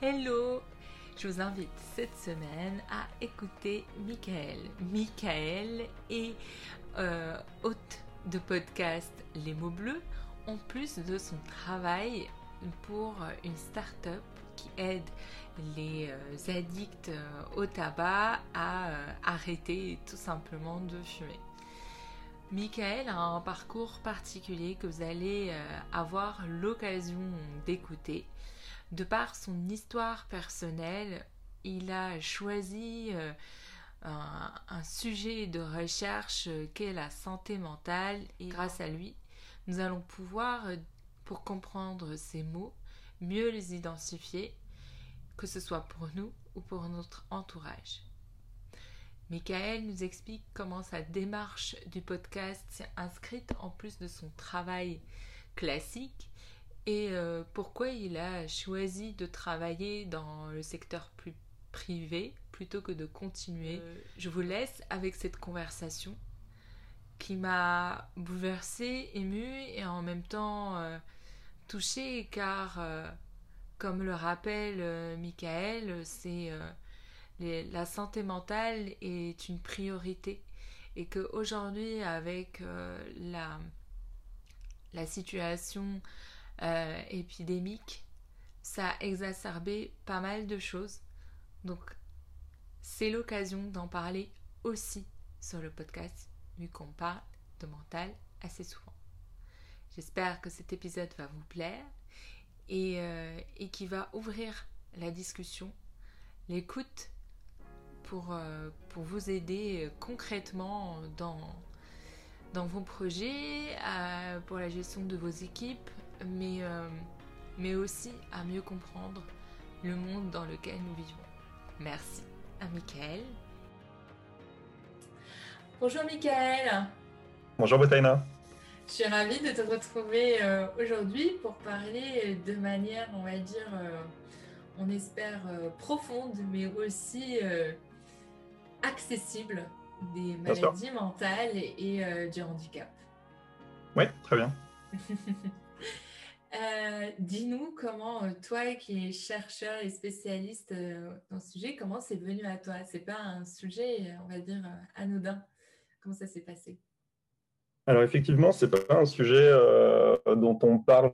Hello Je vous invite cette semaine à écouter Michael. Michael est euh, hôte de podcast Les mots bleus, en plus de son travail pour une start-up qui aide les euh, addicts euh, au tabac à arrêter tout simplement de fumer. Michael a un parcours particulier que vous allez avoir l'occasion d'écouter de par son histoire personnelle, il a choisi euh, un, sujet de recherche qu'est la santé mentale et grâce à lui, nous allons pouvoir, euh, pour comprendre ces mots, mieux les identifier, que ce soit pour nous ou pour notre entourage. Michael nous explique comment sa démarche du podcast s'est inscrite en plus de son travail classique et euh, pourquoi il a choisi de travailler dans le secteur plus privé plutôt que de continuer? Euh, je vous laisse avec cette conversation qui m'a bouleversée, émue et en même temps euh, touchée car, comme le rappelle Michael, c'est la santé mentale est une priorité et qu'aujourd'hui avec la, la situation euh, épidémique, ça a exacerbé pas mal de choses. Donc, c'est l'occasion d'en parler aussi sur le podcast, vu qu'on parle de mental assez souvent. J'espère que cet épisode va vous plaire et, euh, qui va ouvrir la discussion, l'écoute pour, euh, pour vous aider concrètement dans, dans vos projets, pour la gestion de vos équipes, mais, euh, mais aussi à mieux comprendre le monde dans lequel nous vivons. Merci à Michael. Bonjour Michael. Bonjour Botaina. Je suis ravie de te retrouver euh, aujourd'hui pour parler de manière, on va dire, euh, on espère profonde, mais aussi accessible des maladies mentales et du handicap. Oui, très bien. Euh, dis-nous comment, euh, toi qui es chercheur et spécialiste euh, dans ce sujet, comment c'est venu à toi? C'est pas un sujet, on va dire, anodin. Comment ça s'est passé? Alors effectivement, c'est pas un sujet dont on parle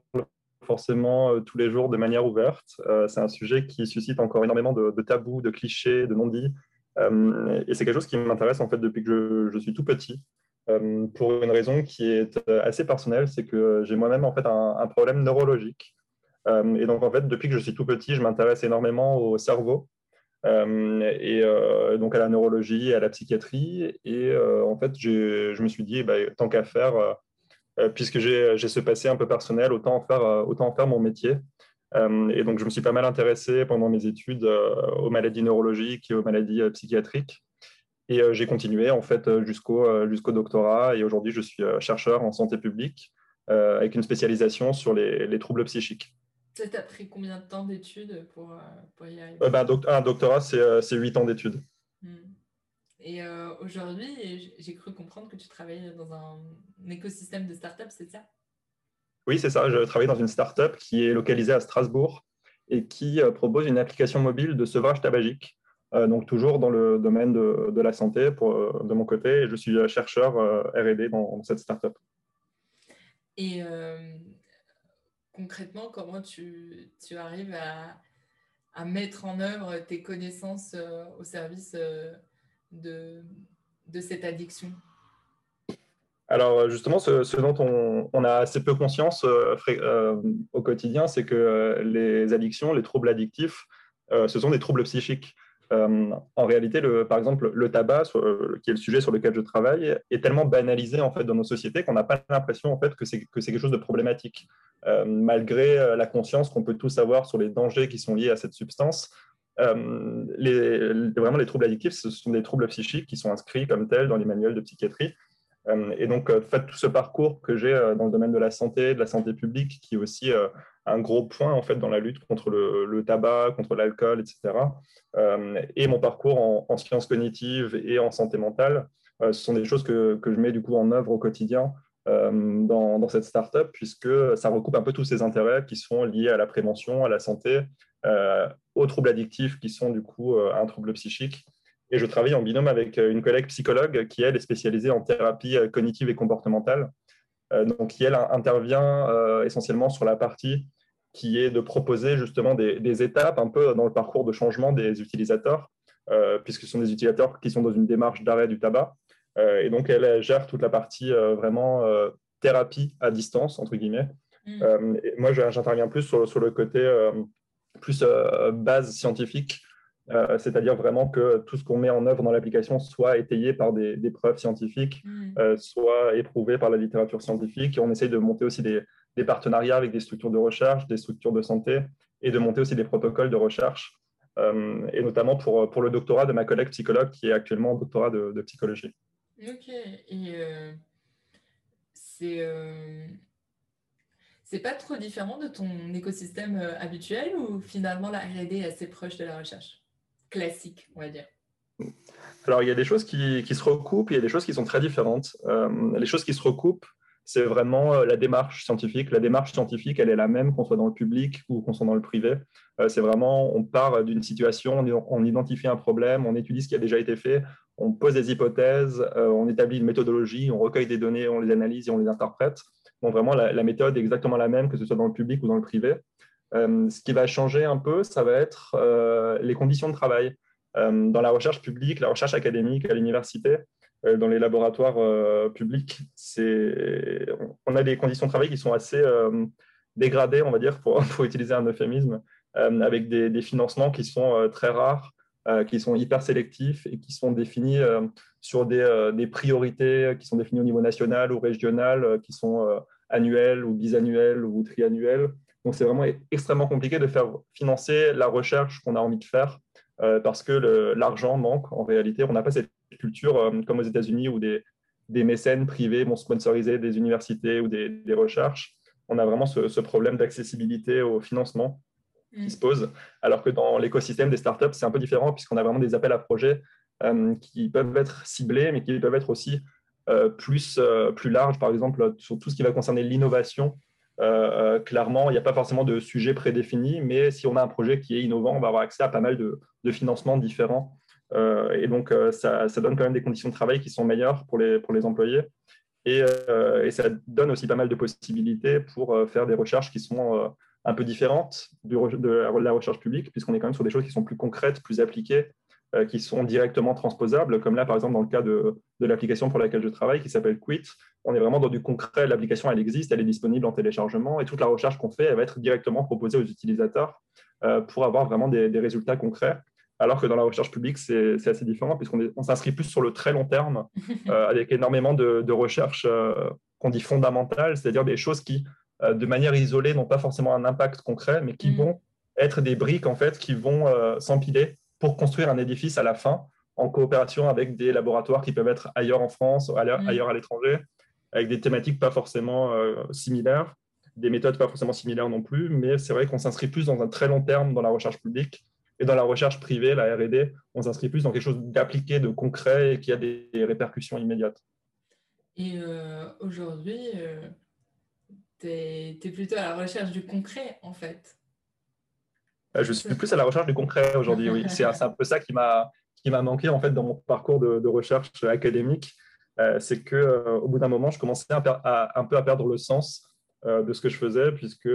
forcément tous les jours de manière ouverte. c'est un sujet qui suscite encore énormément de, tabous, de clichés, de non-dits. et c'est quelque chose qui m'intéresse en fait depuis que je suis tout petit. Euh, pour une raison qui est euh, assez personnelle, c'est que j'ai moi-même en fait un, problème neurologique. Euh, et donc en fait, depuis que je suis tout petit, je m'intéresse énormément au cerveau et donc à la neurologie, à la psychiatrie. Et en fait, je me suis dit, bah, tant qu'à faire, puisque j'ai ce passé un peu personnel, autant en faire, autant en faire mon métier. et donc, je me suis pas mal intéressé pendant mes études aux maladies neurologiques et aux maladies psychiatriques. Et euh, j'ai continué en fait euh, jusqu'au euh, jusqu'au doctorat. Et aujourd'hui, je suis chercheur en santé publique avec une spécialisation sur les, les troubles psychiques. Ça t'a pris combien de temps d'études pour, pour, y arriver? Bah, Un doctorat, c'est 8 ans d'études. Hmm. Et aujourd'hui, j'ai cru comprendre que tu travailles dans un, écosystème de start-up, c'est ça? Oui, c'est ça. Je travaille dans une start-up qui est localisée à Strasbourg et qui propose une application mobile de sevrage tabagique. Euh, donc toujours dans le domaine de, la santé pour, euh, de mon côté. Et je suis chercheur euh, R&D dans, cette startup. Et concrètement, comment tu, tu arrives à, à, mettre en œuvre tes connaissances au service de, de cette addiction? Alors justement, ce, dont on, on, a assez peu conscience au quotidien, c'est que les addictions, les troubles addictifs, ce sont des troubles psychiques. Euh, en réalité, par exemple, le tabac, qui est le sujet sur lequel je travaille, est tellement banalisé en fait dans nos sociétés qu'on n'a pas l'impression en fait que c'est que c'est quelque chose de problématique, euh, malgré euh, la conscience qu'on peut tous avoir sur les dangers qui sont liés à cette substance. les, vraiment, les troubles addictifs, ce sont des troubles psychiques qui sont inscrits comme tels dans les manuels de psychiatrie. et donc, tout ce parcours que j'ai dans le domaine de la santé, de la santé publique, qui est aussi un gros point en fait dans la lutte contre le, tabac, contre l'alcool, etc. Euh, et mon parcours en, sciences cognitives et en santé mentale, euh, ce sont des choses que, que, je mets du coup en œuvre au quotidien dans, dans, cette startup, puisque ça recoupe un peu tous ces intérêts qui sont liés à la prévention, à la santé, aux troubles addictifs qui sont du coup un trouble psychique. Et je travaille en binôme avec une collègue psychologue qui, elle, est spécialisée en thérapie cognitive et comportementale. Donc, qui, elle, intervient essentiellement sur la partie qui est de proposer justement des, étapes un peu dans le parcours de changement des utilisateurs, euh, puisque ce sont des utilisateurs qui sont dans une démarche d'arrêt du tabac. Euh, et donc, elle, gère toute la partie euh, vraiment thérapie à distance, entre guillemets. Mm. Moi, j'interviens plus sur, sur, le côté plus base scientifique, c'est-à-dire vraiment que tout ce qu'on met en œuvre dans l'application soit étayé par des, preuves scientifiques, mm. soit éprouvé par la littérature scientifique. Et on essaye de monter aussi des, des partenariats avec des structures de recherche, des structures de santé et de monter aussi des protocoles de recherche, euh, et notamment pour, pour le doctorat de ma collègue psychologue qui est actuellement en doctorat de, psychologie. Ok, et euh, c'est euh, c'est pas trop différent de ton écosystème habituel ou finalement la RD est assez proche de la recherche? Classique, on va dire alors, il y a des choses qui, se recoupent, il y a des choses qui sont très différentes. les choses qui se recoupent, c'est vraiment euh, la démarche scientifique. La démarche scientifique, elle est la même qu'on soit dans le public ou qu'on soit dans le privé. Euh, c'est vraiment, on part d'une situation, on identifie un problème, on étudie ce qui a déjà été fait, on pose des hypothèses, euh, on établit une méthodologie, on recueille des données, on les analyse et on les interprète. Donc vraiment, la, méthode est exactement la même, que ce soit dans le public ou dans le privé. Ce qui va changer un peu, ça va être les conditions de travail. dans la recherche publique, la recherche académique à l'université, euh, dans les laboratoires euh, publics, on a des conditions de travail qui sont assez euh, dégradées, on va dire, pour, utiliser un euphémisme, avec des, financements qui sont très rares, qui sont hyper sélectifs et qui sont définis sur des, priorités qui sont définies au niveau national ou régional, qui sont annuelles ou bisannuelles ou triannuelles. Donc, c'est vraiment extrêmement compliqué de faire financer la recherche qu'on a envie de faire parce que l'argent manque en réalité. On n'a pas cette culture euh, comme aux États-Unis où des, des, mécènes privés vont sponsoriser des universités ou des, recherches. On a vraiment ce, problème d'accessibilité au financement qui se pose, alors que dans l'écosystème des startups, c'est un peu différent puisqu'on a vraiment des appels à projets euh, qui peuvent être ciblés, mais qui peuvent être aussi euh, plus, plus larges, par exemple, sur tout ce qui va concerner l'innovation. Clairement, il n'y a pas forcément de sujet prédéfini, mais si on a un projet qui est innovant, on va avoir accès à pas mal de, financements différents euh, et donc, euh, ça, donne quand même des conditions de travail qui sont meilleures pour les, employés. Euh, et ça donne aussi pas mal de possibilités pour faire des recherches qui sont un peu différentes de, la recherche publique, puisqu'on est quand même sur des choses qui sont plus concrètes, plus appliquées, qui sont directement transposables, comme là, par exemple, dans le cas de, de l'application pour laquelle je travaille, qui s'appelle Quit. On est vraiment dans du concret. L'application, elle existe, elle est disponible en téléchargement, et toute la recherche qu'on fait, elle va être directement proposée aux utilisateurs pour avoir vraiment des, des résultats concrets alors que dans la recherche publique, c'est assez différent puisqu'on s'inscrit plus sur le très long terme euh, avec énormément de, recherches euh, qu'on dit fondamentales, c'est-à-dire des choses qui, euh, de manière isolée, n'ont pas forcément un impact concret, mais qui mm. vont être des briques en fait qui vont s'empiler pour construire un édifice à la fin en coopération avec des laboratoires qui peuvent être ailleurs en France, ailleurs, mm. ailleurs à l'étranger, avec des thématiques pas forcément similaires, des méthodes pas forcément similaires non plus, mais c'est vrai qu'on s'inscrit plus dans un très long terme dans la recherche publique et dans la recherche privée, la RD, on s'inscrit plus dans quelque chose d'appliqué, de concret et qui a des répercussions immédiates. Et euh, aujourd'hui, euh, tu es, plutôt à la recherche du concret, en fait. Euh, je suis plus à la recherche du concret aujourd'hui, oui. C'est un peu ça qui m'a manqué en fait dans mon parcours de, recherche académique. C'est qu'au au bout d'un moment, je commençais un peu à perdre le sens de ce que je faisais, puisque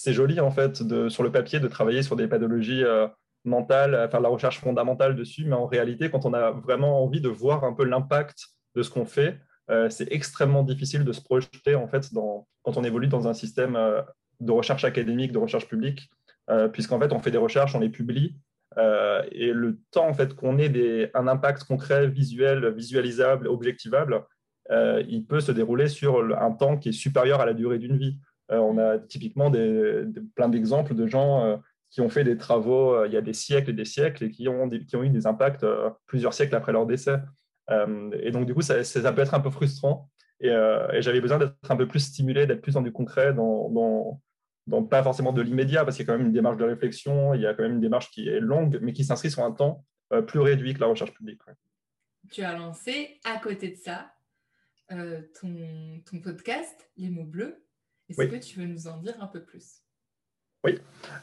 c'est joli en fait sur le papier de travailler sur des pathologies euh, mentales, faire de la recherche fondamentale dessus, mais en réalité, quand on a vraiment envie de voir un peu l'impact de ce qu'on fait, euh, c'est extrêmement difficile de se projeter en fait quand on évolue dans un système euh, de recherche académique, de recherche publique, puisqu'en fait on fait des recherches, on les publie, et le temps en fait qu'on ait un impact concret, visuel, visualisable, objectivable, il peut se dérouler sur un temps qui est supérieur à la durée d'une vie. Euh, on a typiquement plein d'exemples de gens euh, qui ont fait des travaux euh, il y a des siècles et des siècles et qui ont, eu des impacts plusieurs siècles après leur décès. et donc, du coup, ça, peut être un peu frustrant. Et, j'avais besoin d'être un peu plus stimulé, d'être plus dans du concret, dans, pas forcément de l'immédiat, parce qu'il y a quand même une démarche de réflexion, il y a quand même une démarche qui est longue, mais qui s'inscrit sur un temps plus réduit que la recherche publique. Tu as lancé à côté de ça ton, ton, podcast, Les mots bleus. Est-ce que tu veux nous en dire un peu plus? Oui.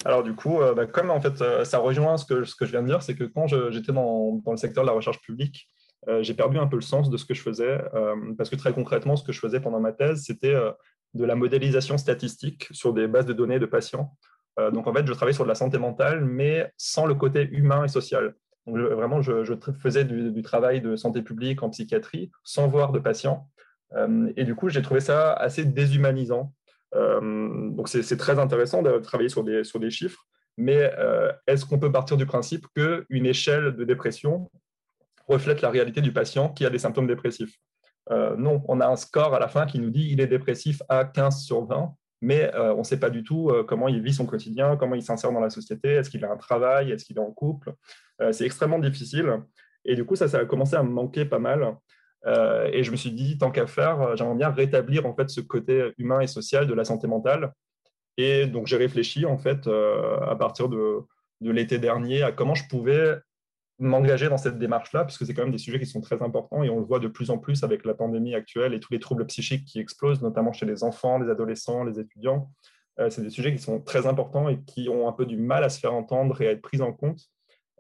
Alors du coup, bah, comme en fait, ça rejoint ce que, ce que je viens de dire, c'est que quand j'étais dans, dans, le secteur de la recherche publique, j'ai perdu un peu le sens de ce que je faisais, parce que très concrètement, ce que je faisais pendant ma thèse, c'était de la modélisation statistique sur des bases de données de patients. Euh, donc en fait, je travaillais sur de la santé mentale, mais sans le côté humain et social. Donc, vraiment, je, faisais du, travail de santé publique en psychiatrie sans voir de patients. Euh, et du coup, j'ai trouvé ça assez déshumanisant. Euh, donc c'est très intéressant de travailler sur des, sur des chiffres, mais est-ce qu'on peut partir du principe qu'une échelle de dépression reflète la réalité du patient qui a des symptômes dépressifs? Euh, non, on a un score à la fin qui nous dit il est dépressif à 15 sur 20, mais euh, on ne sait pas du tout euh, comment il vit son quotidien, comment il s'insère dans la société, est-ce qu'il a un travail, est-ce qu'il est en couple. c'est extrêmement difficile. Et du coup, ça, ça a commencé à me manquer pas mal. et je me suis dit, tant qu'à faire, j'aimerais bien rétablir en fait ce côté humain et social de la santé mentale. Et donc, j'ai réfléchi en fait à partir de, de l'été dernier à comment je pouvais m'engager dans cette démarche-là, parce que c'est quand même des sujets qui sont très importants et on le voit de plus en plus avec la pandémie actuelle et tous les troubles psychiques qui explosent, notamment chez les enfants, les adolescents, les étudiants. Euh, c'est des sujets qui sont très importants et qui ont un peu du mal à se faire entendre et à être pris en compte.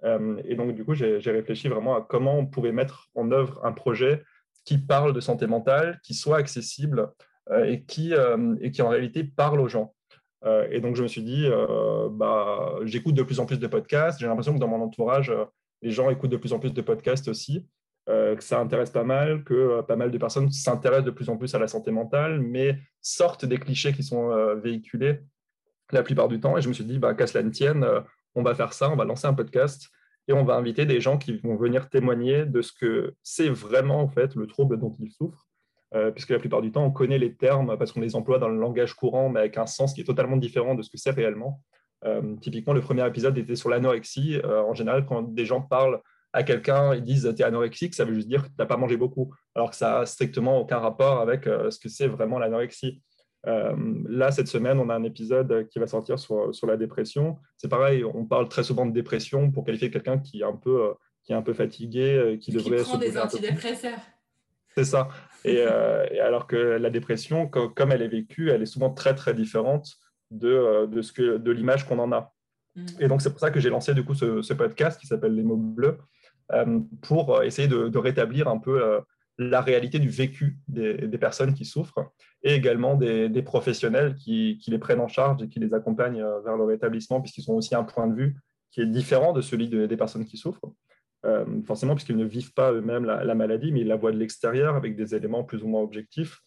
Euh, et donc, du coup, j'ai réfléchi vraiment à comment on pouvait mettre en œuvre un projet qui parle de santé mentale, qui soit accessible euh, et, qui, et qui en réalité parle aux gens. et donc, je me suis dit, bah, j'écoute de plus en plus de podcasts. J'ai l'impression que dans mon entourage, les gens écoutent de plus en plus de podcasts aussi, euh, que ça intéresse pas mal, que euh, pas mal de personnes s'intéressent de plus en plus à la santé mentale, mais sortent des clichés qui sont euh, véhiculés la plupart du temps. Et je me suis dit, bah, qu'à cela ne tienne, on va faire ça, on va lancer un podcast et on va inviter des gens qui vont venir témoigner de ce que c'est vraiment en fait le trouble dont ils souffrent. puisque la plupart du temps, on connaît les termes parce qu'on les emploie dans le langage courant, mais avec un sens qui est totalement différent de ce que c'est réellement. Euh, typiquement, le premier épisode était sur l'anorexie. Euh, en général, quand des gens parlent à quelqu'un, ils disent tu es anorexique, ça veut juste dire que tu n'as pas mangé beaucoup, alors que ça n'a strictement aucun rapport avec euh, ce que c'est vraiment l'anorexie. là, cette semaine, on a un épisode qui va sortir sur, sur la dépression. C'est pareil, on parle très souvent de dépression pour qualifier quelqu'un qui est un peu, qui est un peu fatigué, qui, devrait prend des antidépresseurs. C'est ça. Et, alors que la dépression, comme elle est vécue, elle est souvent très très différente de, euh, de, ce que, de l'image qu'on en a. Mm. Et donc, c'est pour ça que j'ai lancé du coup ce, podcast qui s'appelle Les mots bleus, euh, pour euh, essayer de, rétablir un peu la réalité du vécu des, des, personnes qui souffrent et également des, des professionnels qui, qui, les prennent en charge et qui les accompagnent vers le rétablissement, puisqu'ils ont aussi un point de vue qui est différent de celui des personnes qui souffrent. forcément, puisqu'ils ne vivent pas eux-mêmes la, la, maladie, mais ils la voient de l'extérieur avec des éléments plus ou moins objectifs.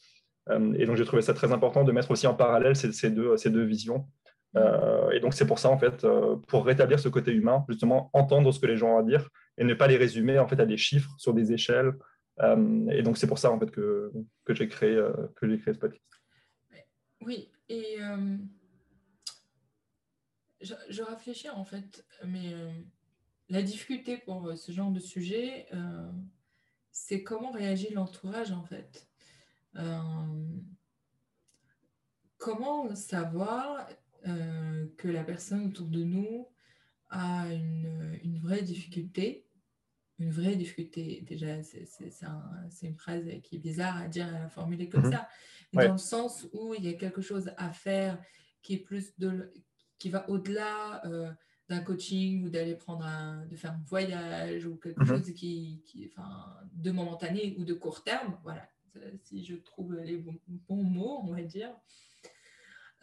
Euh, et donc, j'ai trouvé ça très important de mettre aussi en parallèle ces, deux, ces deux visions. Euh, et donc, c'est pour ça, en fait, euh, pour rétablir ce côté humain, justement, entendre ce que les gens ont à dire et ne pas les résumer, en fait, à des chiffres sur des échelles. et donc, c'est pour ça, en fait, que, que j'ai créé, que créé ce podcast. Oui, et je, je, réfléchis, en fait, mais la difficulté pour ce genre de sujet, c'est comment réagit l'entourage, en fait. Euh, comment savoir euh, que la personne autour de nous a une, une vraie difficulté? Une vraie difficulté. Déjà, c'est une phrase qui est bizarre à dire, à formuler comme mhm. ça, dans le sens où il y a quelque chose à faire qui est plus de, qui va au-delà euh, d'un coaching ou d'aller prendre un, de faire un voyage ou quelque mhm. chose qui, qui, enfin, de momentané ou de court terme. Voilà, si je trouve les bons, mots, on va dire,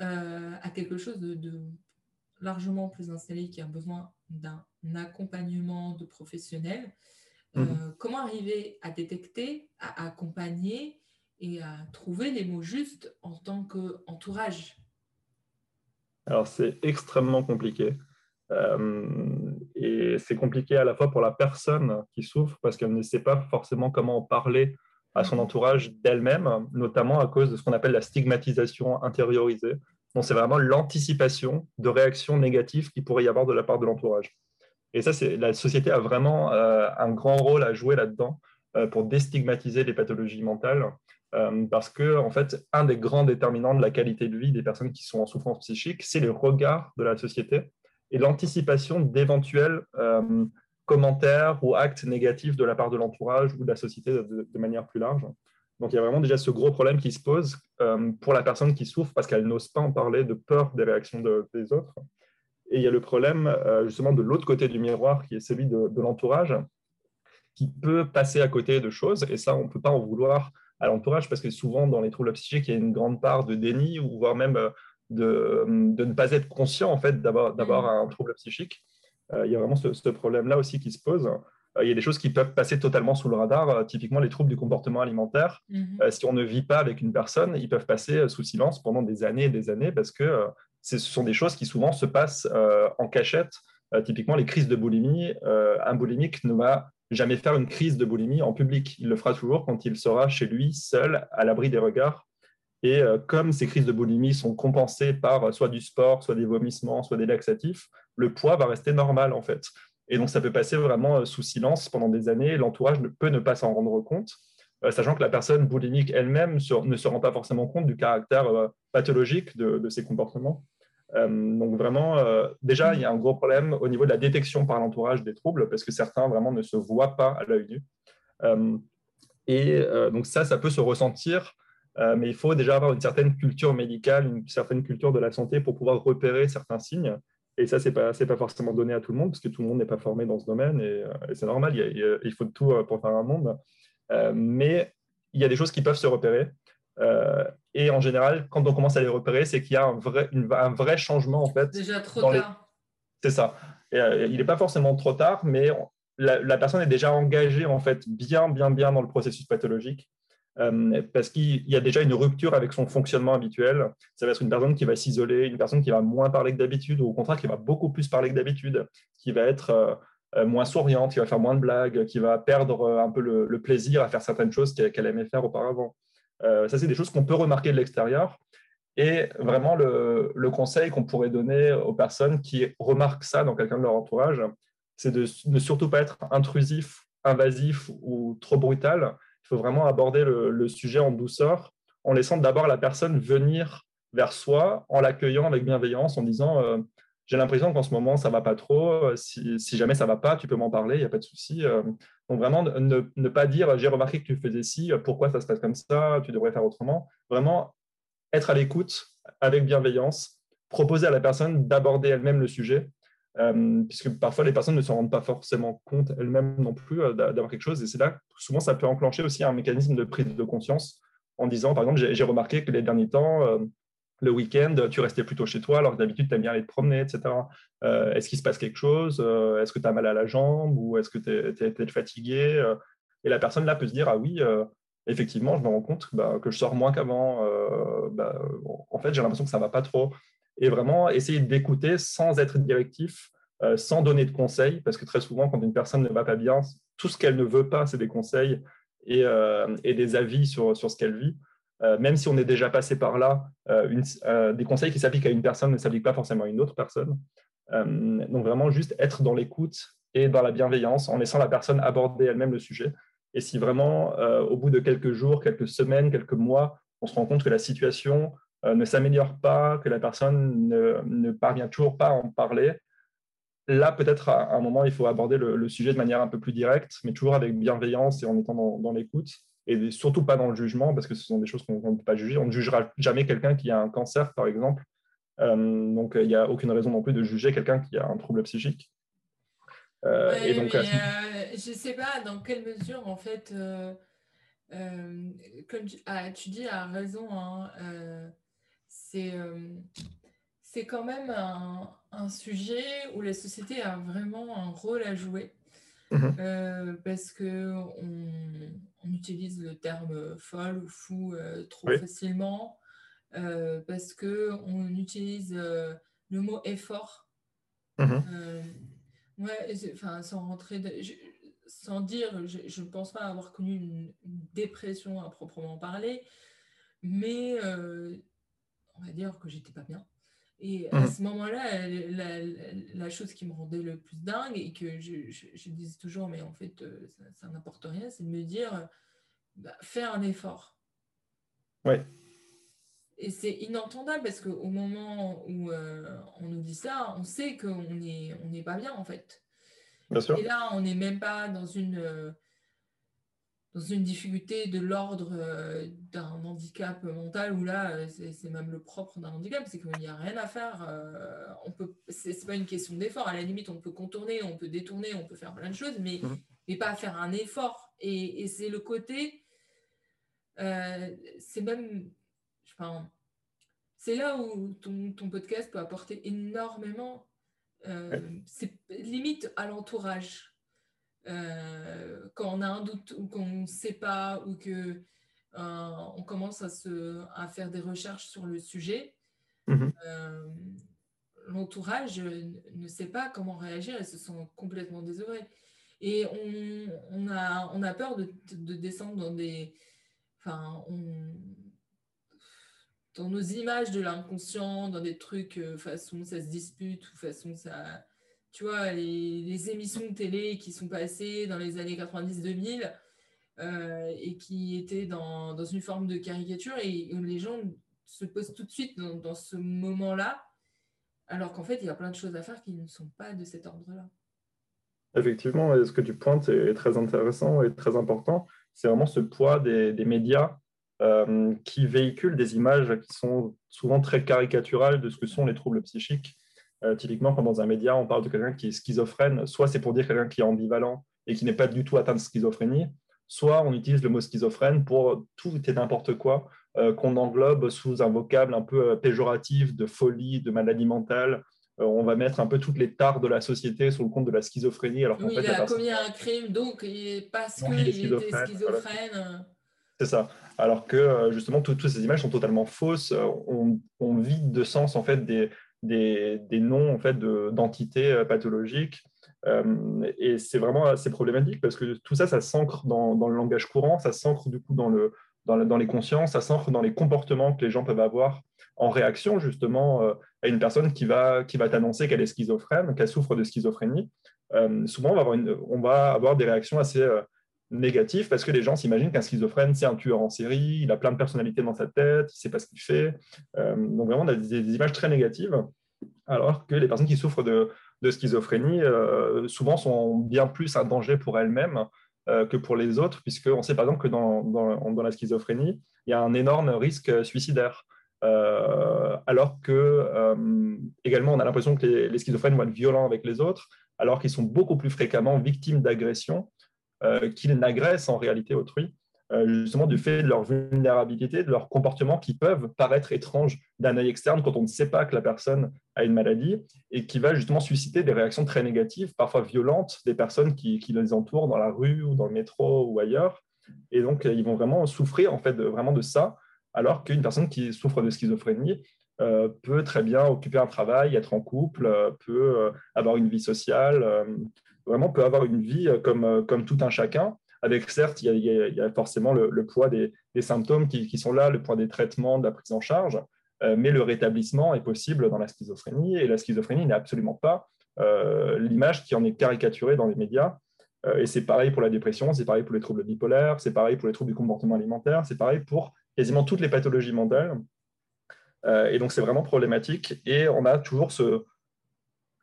euh, à quelque chose de, largement plus installé qui a besoin d'un accompagnement de professionnels. Euh, mhm. Comment arriver à détecter, à accompagner et à trouver les mots justes en tant qu'entourage? Alors, c'est extrêmement compliqué. et c'est compliqué à la fois pour la personne qui souffre parce qu'elle ne sait pas forcément comment en parler à son entourage d'elle-même, notamment à cause de ce qu'on appelle la stigmatisation intériorisée. Donc, c'est vraiment l'anticipation de réactions négatives qu'il pourrait y avoir de la part de l'entourage. Et ça, c'est la société a vraiment euh, un grand rôle à jouer là-dedans euh, pour déstigmatiser les pathologies mentales, euh, parce que en fait, un des grands déterminants de la qualité de vie des personnes qui sont en souffrance psychique, c'est le regard de la société et l'anticipation d'éventuels commentaires ou actes négatifs de la part de l'entourage ou de la société de, manière plus large. Donc il y a vraiment déjà ce gros problème qui se pose euh, pour la personne qui souffre parce qu'elle n'ose pas en parler de peur des réactions des autres. Et il y a le problème euh, justement de l'autre côté du miroir qui est celui de, l'entourage qui peut passer à côté de choses. Et ça, on ne peut pas en vouloir à l'entourage parce que souvent dans les troubles psychiques, il y a une grande part de déni ou voire même euh, de, de ne pas être conscient en fait d'avoir mmh. un trouble psychique. Il y a vraiment ce, ce problème-là aussi qui se pose. Euh, il y a des choses qui peuvent passer totalement sous le radar, euh, typiquement les troubles du comportement alimentaire. Mhm. Euh, si on ne vit pas avec une personne, ils peuvent passer sous silence pendant des années et des années parce que ce sont des choses qui souvent se passent en cachette. typiquement, les crises de boulimie, un boulimique ne va jamais faire une crise de boulimie en public. Il le fera toujours quand il sera chez lui, seul, à l'abri des regards. Et comme ces crises de boulimie sont compensées par soit du sport, soit des vomissements, soit des laxatifs, le poids va rester normal en fait. Et donc, ça peut passer vraiment euh, sous silence pendant des années. L'entourage ne peut ne pas s'en rendre compte, euh, sachant que la personne boulimique elle-même ne se rend pas forcément compte du caractère euh, pathologique de, ses comportements. donc vraiment, déjà, il y a un gros problème au niveau de la détection par l'entourage des troubles, parce que certains vraiment ne se voient pas à l'œil nu. et donc ça, ça peut se ressentir, mais il faut déjà avoir une certaine culture médicale, une certaine culture de la santé pour pouvoir repérer certains signes. Et ça, ce n'est pas, pas forcément donné à tout le monde, parce que tout le monde n'est pas formé dans ce domaine, et, euh, c'est normal, il, faut de tout euh, pour faire un monde. Euh, mais il y a des choses qui peuvent se repérer. et en général, quand on commence à les repérer, c'est qu'il y a un vrai, un vrai changement, en fait. Déjà trop tard. C'est ça. il n'est pas forcément trop tard, mais la, la, personne est déjà engagée, en fait, bien, bien, bien dans le processus pathologique. Euh, parce qu'il y a déjà une rupture avec son fonctionnement habituel. Ça va être une personne qui va s'isoler, une personne qui va moins parler que d'habitude, ou au contraire qui va beaucoup plus parler que d'habitude, qui va être euh, euh, moins souriante, qui va faire moins de blagues, qui va perdre un peu le, plaisir à faire certaines choses qu'elle aimait faire auparavant. ça, c'est des choses qu'on peut remarquer de l'extérieur. Et vraiment, le, le conseil qu'on pourrait donner aux personnes qui remarquent ça dans quelqu'un de leur entourage, c'est de ne surtout pas être intrusif, invasif ou trop brutal, il faut vraiment aborder le, sujet en douceur, en laissant d'abord la personne venir vers soi, en l'accueillant avec bienveillance, en disant euh, j'ai l'impression qu'en ce moment ça va pas trop. Euh, si, jamais ça va pas, tu peux m'en parler, il n'y a pas de souci. Euh. donc vraiment ne, pas dire j'ai remarqué que tu faisais ci, pourquoi ça se passe comme ça, tu devrais faire autrement. Vraiment être à l'écoute avec bienveillance, proposer à la personne d'aborder elle-même le sujet euh, puisque parfois les personnes ne se rendent pas forcément compte elles-mêmes non plus euh, d'avoir quelque chose. Et c'est là que souvent ça peut enclencher aussi un mécanisme de prise de conscience en disant, par exemple, j'ai remarqué que les derniers temps, euh, le week-end, tu restais plutôt chez toi alors que d'habitude tu aimes bien aller te promener, etc. est-ce qu'il se passe quelque chose? Est-ce que tu as mal à la jambe ou est-ce que tu es, fatigué? Et la personne là peut se dire, ah oui, effectivement, je me rends compte bah, que je sors moins qu'avant. Bah, en fait, j'ai l'impression que ça ne va pas trop et vraiment essayer d'écouter sans être directif, euh, sans donner de conseils, parce que très souvent, quand une personne ne va pas bien, tout ce qu'elle ne veut pas, c'est des conseils et, euh, des avis sur, sur ce qu'elle vit. Euh, même si on est déjà passé par là, des conseils qui s'appliquent à une personne ne s'appliquent pas forcément à une autre personne. donc vraiment juste être dans l'écoute et dans la bienveillance en laissant la personne aborder elle-même le sujet. Et si vraiment, au bout de quelques jours, quelques semaines, quelques mois, on se rend compte que la situation ne s'améliore pas, que la personne ne, parvient toujours pas à en parler, là, peut-être à un moment, il faut aborder le, sujet de manière un peu plus directe, mais toujours avec bienveillance et en étant dans, l'écoute, et surtout pas dans le jugement, parce que ce sont des choses qu'on ne peut pas juger. On ne jugera jamais quelqu'un qui a un cancer, par exemple. Euh, donc, il n'y a aucune raison non plus de juger quelqu'un qui a un trouble psychique. Euh, et donc, je ne sais pas dans quelle mesure, en fait, comme tu, ah, tu, dis à raison, hein, euh, c'est quand même un, sujet où la société a vraiment un rôle à jouer. Mhm. Euh, parce que on, utilise le terme folle ou fou euh, trop facilement, parce que on utilise le mot effort. Mhm. ouais, enfin, sans rentrer, sans dire, je ne pense pas avoir connu une, dépression à proprement parler, mais on va dire que j'étais pas bien. Et à mmh. ce moment-là, la, chose qui me rendait le plus dingue et que je, je, disais toujours, mais en fait, euh, ça, n'importe rien, c'est de me dire, bah, fais un effort. Ouais. Et c'est inentendable parce qu'au moment où euh, on nous dit ça, on sait qu'on n'est on n'est pas bien en fait. Bien sûr. Et là, on n'est même pas dans une, euh, dans une difficulté de l'ordre euh, d'un handicap mental, où là, euh, c'est même le propre d'un handicap, c'est qu'il n'y a rien à faire. Euh, on peut, c'est pas une question d'effort. À la limite, on peut contourner, on peut détourner, on peut faire plein de choses, mais, mmh. mais pas faire un effort. Et, et c'est le côté, c'est même, je c'est là où ton, ton, podcast peut apporter énormément. C'est limite à l'entourage euh, quand on a un doute ou qu'on ne sait pas ou que euh, on commence à, se, à faire des recherches sur le sujet, mhm. euh, l'entourage ne sait pas comment réagir et se sent complètement désœuvré. Et on, on, a, on a peur de, de descendre dans des... Enfin, on, dans nos images de l'inconscient, dans des trucs façon ça se dispute ou façon ça tu vois, les, émissions de télé qui sont passées dans les années 90-2000 euh, et qui étaient dans, une forme de caricature et les gens se posent tout de suite dans, ce moment-là, alors qu'en fait, il y a plein de choses à faire qui ne sont pas de cet ordre-là. Effectivement, ce que tu pointes est très intéressant et très important. C'est vraiment ce poids des, des médias euh, qui véhiculent des images qui sont souvent très caricaturales de ce que sont les troubles psychiques euh, typiquement, quand dans un média, on parle de quelqu'un qui est schizophrène, soit c'est pour dire quelqu'un qui est ambivalent et qui n'est pas du tout atteint de schizophrénie, soit on utilise le mot schizophrène pour tout et n'importe quoi euh, qu'on englobe sous un vocable un peu euh, péjoratif de folie, de maladie mentale. on va mettre un peu toutes les tares de la société sur le compte de la schizophrénie. Alors oui, fait, il a commis un crime, donc parce qu'il était schizophrène. C'est ça. Alors que justement, toutes, ces images sont totalement fausses. On, on, vide de sens en fait des, des, noms en fait, d'entités euh, pathologiques. Euh, et c'est vraiment assez problématique parce que tout ça, ça s'ancre dans, le langage courant, ça s'ancre du coup dans, le, dans, les consciences, ça s'ancre dans les comportements que les gens peuvent avoir en réaction justement euh, à une personne qui va, qui va t'annoncer qu'elle est schizophrène, qu'elle souffre de schizophrénie. souvent, on va, avoir on va avoir des réactions assez négatif parce que les gens s'imaginent qu'un schizophrène, c'est un tueur en série, il a plein de personnalités dans sa tête, il sait pas ce qu'il fait. Euh, donc vraiment, on a des, images très négatives, alors que les personnes qui souffrent de, schizophrénie, euh, souvent, sont bien plus un danger pour elles-mêmes euh, que pour les autres, puisqu'on sait par exemple que dans, dans, la schizophrénie, il y a un énorme risque suicidaire. alors que également on a l'impression que les, les, schizophrènes vont être violents avec les autres, alors qu'ils sont beaucoup plus fréquemment victimes d'agressions qu'ils n'agressent en réalité autrui, euh, justement du fait de leur vulnérabilité, de leur comportement qui peuvent paraître étranges d'un œil externe quand on ne sait pas que la personne a une maladie et qui va justement susciter des réactions très négatives, parfois violentes, des personnes qui, les entourent dans la rue ou dans le métro ou ailleurs. Et donc, ils vont vraiment souffrir en fait de, vraiment de ça, alors qu'une personne qui souffre de schizophrénie euh, peut très bien occuper un travail, être en couple, peut avoir une vie sociale, vraiment peut avoir une vie euh, comme, euh, comme tout un chacun, avec certes, il y a, forcément le, poids des, symptômes qui, sont là, le poids des traitements, de la prise en charge, euh, mais le rétablissement est possible dans la schizophrénie, et la schizophrénie n'est absolument pas l'image qui en est caricaturée dans les médias. et c'est pareil pour la dépression, c'est pareil pour les troubles bipolaires, c'est pareil pour les troubles du comportement alimentaire, c'est pareil pour quasiment toutes les pathologies mentales. et donc c'est vraiment problématique, et on a toujours ce,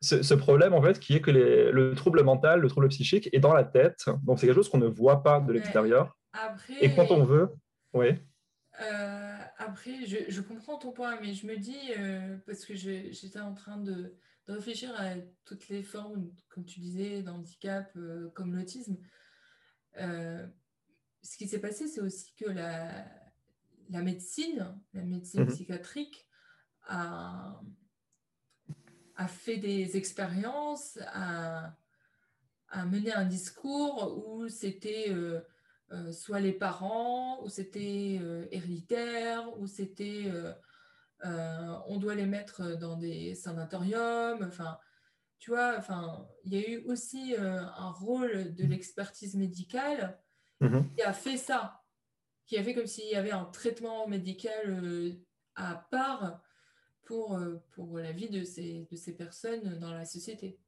ce, problème, en fait, qui est que le trouble mental, le trouble psychique est dans la tête. Donc, c'est quelque chose qu'on ne voit pas de l'extérieur. Et quand on veut, oui. Euh, après, je, comprends ton point, mais je me dis, euh, parce que j'étais en train de, réfléchir à toutes les formes, comme tu disais, d'handicap, euh, comme l'autisme. ce qui s'est passé, c'est aussi que la, la médecine, la médecine mhm. psychiatrique, a a fait des expériences, a, mené un discours où c'était euh, euh, soit les parents, ou c'était euh, héréditaire, ou c'était on doit les mettre dans des sanatoriums. Enfin, tu vois, enfin, il y a eu aussi un rôle de l'expertise médicale mm-hmm. qui a fait ça, qui a fait comme s'il y avait un traitement médical à part pour, euh, pour la vie de ces, de ces personnes dans la société.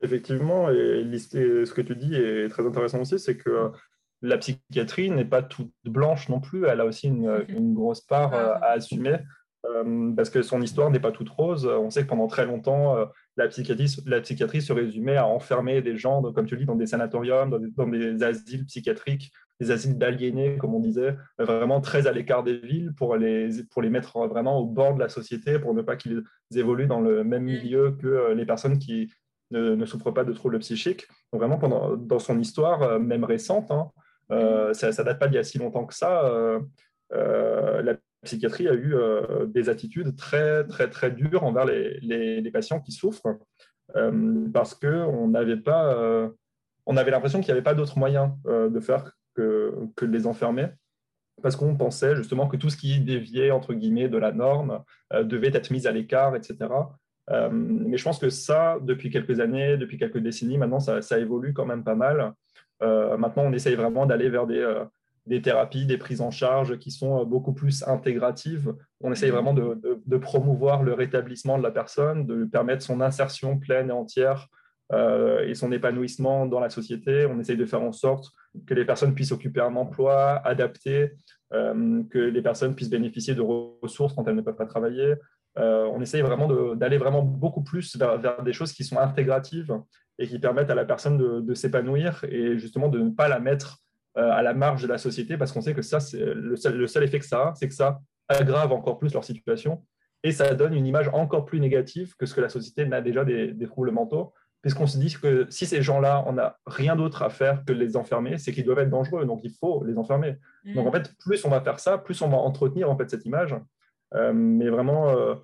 Effectivement, et ce que tu dis est très intéressant aussi, c'est que la psychiatrie n'est pas toute blanche non plus, elle a aussi une, une grosse part euh, à assumer, euh, parce que son histoire n'est pas toute rose. On sait que pendant très longtemps, la psychiatrie, la psychiatrie se résumait à enfermer des gens, comme tu dis, dans des sanatoriums, dans des, dans des asiles psychiatriques, des asiles d'aliénés, comme on disait, vraiment très à l'écart des villes pour les, pour les mettre vraiment au bord de la société, pour ne pas qu'ils évoluent dans le même milieu que les personnes qui ne, souffrent pas de troubles psychiques. Donc vraiment, pendant, dans son histoire, même récente, hein, ça ne date pas d'il y a si longtemps que ça, la psychiatrie a eu des attitudes très, très, très dures envers les, les, patients qui souffrent parce qu'on n'avait pas on avait l'impression qu'il n'y avait pas d'autre moyen euh, de faire que, que, de les enfermer, parce qu'on pensait justement que tout ce qui déviait, entre guillemets, de la norme euh, devait être mis à l'écart, etc. Euh, mais je pense que ça, depuis quelques années, depuis quelques décennies, maintenant, ça, évolue quand même pas mal. maintenant, on essaye vraiment d'aller vers des, des, thérapies, des prises en charge qui sont beaucoup plus intégratives. On essaye vraiment de, de promouvoir le rétablissement de la personne, de lui permettre son insertion pleine et entière euh, et son épanouissement dans la société. On essaye de faire en sorte que les personnes puissent occuper un emploi adapté, euh, que les personnes puissent bénéficier de ressources quand elles ne peuvent pas travailler. Euh, on essaye vraiment d'aller vraiment beaucoup plus vers, des choses qui sont intégratives et qui permettent à la personne de, s'épanouir et justement de ne pas la mettre à la marge de la société parce qu'on sait que ça, le seul, le seul effet que ça a, c'est que ça aggrave encore plus leur situation et ça donne une image encore plus négative que ce que la société n'a déjà des, des troubles mentaux puisqu'on se dit que si ces gens-là, on n'a rien d'autre à faire que de les enfermer, c'est qu'ils doivent être dangereux, donc il faut les enfermer. Mm. Donc en fait, plus on va faire ça, plus on va entretenir en fait cette image. Euh, mais vraiment, euh,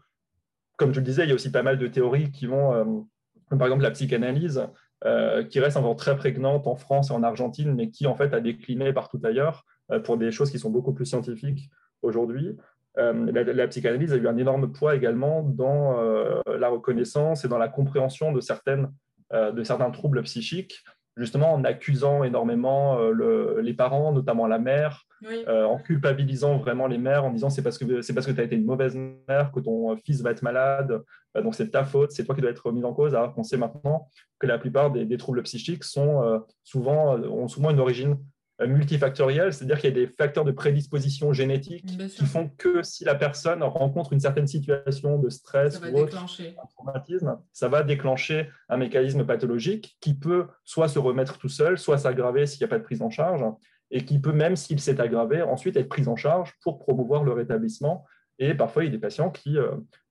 comme je le disais, il y a aussi pas mal de théories qui vont, euh, par exemple la psychanalyse, qui reste encore très prégnante en France et en Argentine, mais qui en fait a décliné partout ailleurs pour des choses qui sont beaucoup plus scientifiques aujourd'hui. La, la, psychanalyse a eu un énorme poids également dans la reconnaissance et dans la compréhension de certaines de certains troubles psychiques, justement en accusant énormément euh, les parents, notamment la mère, euh, en culpabilisant vraiment les mères, en disant c'est parce que c'est parce que tu as été une mauvaise mère que ton fils va être malade, donc c'est ta faute, c'est toi qui dois être mis en cause. Alors qu'on sait maintenant que la plupart des, des troubles psychiques sont souvent ont souvent une origine multifactoriel, c'est-à-dire qu'il y a des facteurs de prédisposition génétique qui font que si la personne rencontre une certaine situation de stress ou autre, un traumatisme, ça va déclencher un mécanisme pathologique qui peut soit se remettre tout seul, soit s'aggraver s'il n'y a pas de prise en charge, et qui peut même, s'il s'est aggravé, ensuite être pris en charge pour promouvoir le rétablissement. Et parfois, il y a des patients qui, euh,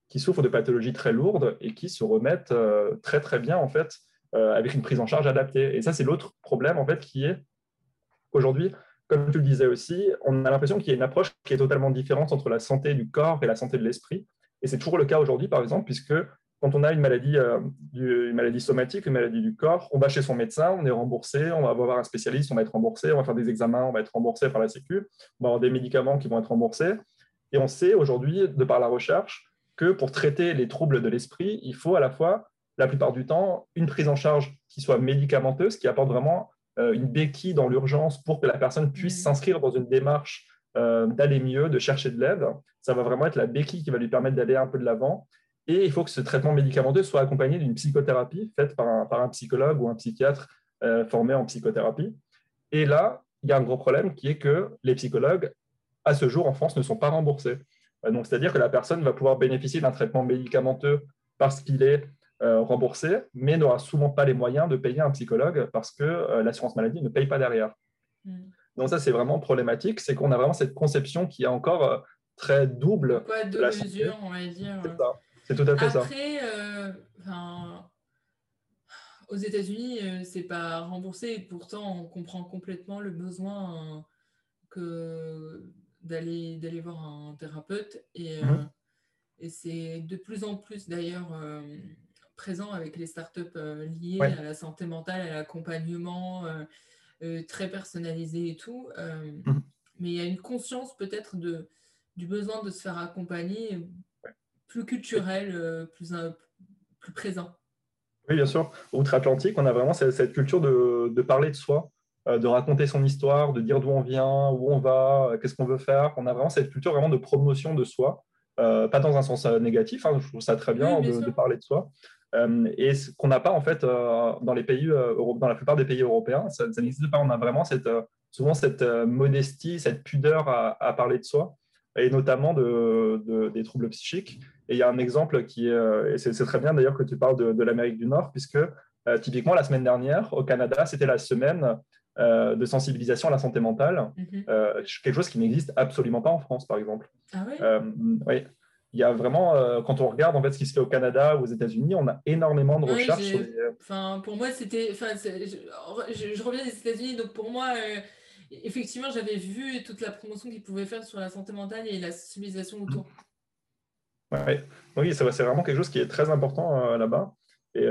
qui souffrent de pathologies très lourdes et qui se remettent euh, très très bien en fait euh, avec une prise en charge adaptée. Et ça, c'est l'autre problème en fait qui est Aujourd'hui, comme tu le disais aussi, on a l'impression qu'il y a une approche qui est totalement différente entre la santé du corps et la santé de l'esprit. Et c'est toujours le cas aujourd'hui, par exemple, puisque quand on a une maladie, euh, une maladie somatique, une maladie du corps, on va chez son médecin, on est remboursé, on va voir un spécialiste, on va être remboursé, on va faire des examens, on va être remboursé par la Sécu, on va avoir des médicaments qui vont être remboursés. Et on sait aujourd'hui, de par la recherche, que pour traiter les troubles de l'esprit, il faut à la fois, la plupart du temps, une prise en charge qui soit médicamenteuse, qui apporte vraiment une béquille dans l'urgence pour que la personne puisse s'inscrire dans une démarche euh, d'aller mieux, de chercher de l'aide. Ça va vraiment être la béquille qui va lui permettre d'aller un peu de l'avant. Et il faut que ce traitement médicamenteux soit accompagné d'une psychothérapie faite par un, par un, psychologue ou un psychiatre euh, formé en psychothérapie. Et là, il y a un gros problème qui est que les psychologues, à ce jour en France, ne sont pas remboursés. Donc, c'est-à-dire que la personne va pouvoir bénéficier d'un traitement médicamenteux parce qu'il est euh, remboursé, mais n'aura souvent pas les moyens de payer un psychologue parce que euh, l'assurance maladie ne paye pas derrière. Hmm. Donc ça, c'est vraiment problématique, c'est qu'on a vraiment cette conception qui est encore euh, très double. Quoi, de mesure, on va dire. C'est tout à fait ça. Après, aux États-Unis, c'est pas remboursé. pourtant, on comprend complètement le besoin que d'aller d'aller voir un thérapeute et, mhm. et c'est de plus en plus d'ailleurs présent avec les startups euh, liées à la santé mentale, à l'accompagnement euh, euh, très personnalisé et tout. Mhm. Mais il y a une conscience peut-être de, du besoin de se faire accompagner plus culturel, plus, plus présent. Oui, bien sûr. Outre-Atlantique, on a vraiment cette, culture de, de, parler de soi, de raconter son histoire, de dire d'où on vient, où on va, qu'est-ce qu'on veut faire. On a vraiment cette culture vraiment de promotion de soi. pas dans un sens négatif, hein, je trouve ça très bien, de, de, parler de soi, et ce qu'on n'a pas en fait euh, dans les pays, euh, dans la plupart des pays européens, ça, n'existe pas. On a vraiment cette, souvent cette modestie, cette pudeur à, parler de soi, et notamment de, des troubles psychiques. Et il y a un exemple qui est, et c'est très bien d'ailleurs que tu parles de, l'Amérique du Nord, puisque typiquement la semaine dernière au Canada, c'était la semaine de sensibilisation à la santé mentale, mhm. quelque chose qui n'existe absolument pas en France, par exemple. Ah oui il y a vraiment, euh, quand on regarde en fait ce qui se fait au Canada ou aux États-Unis, on a énormément de recherches. enfin, pour moi, c'était. Enfin, je, reviens des États-Unis, donc pour moi, euh, effectivement, j'avais vu toute la promotion qu'ils pouvaient faire sur la santé mentale et la sensibilisation autour. Ouais. Oui, c'est vraiment quelque chose qui est très important euh, là-bas. Et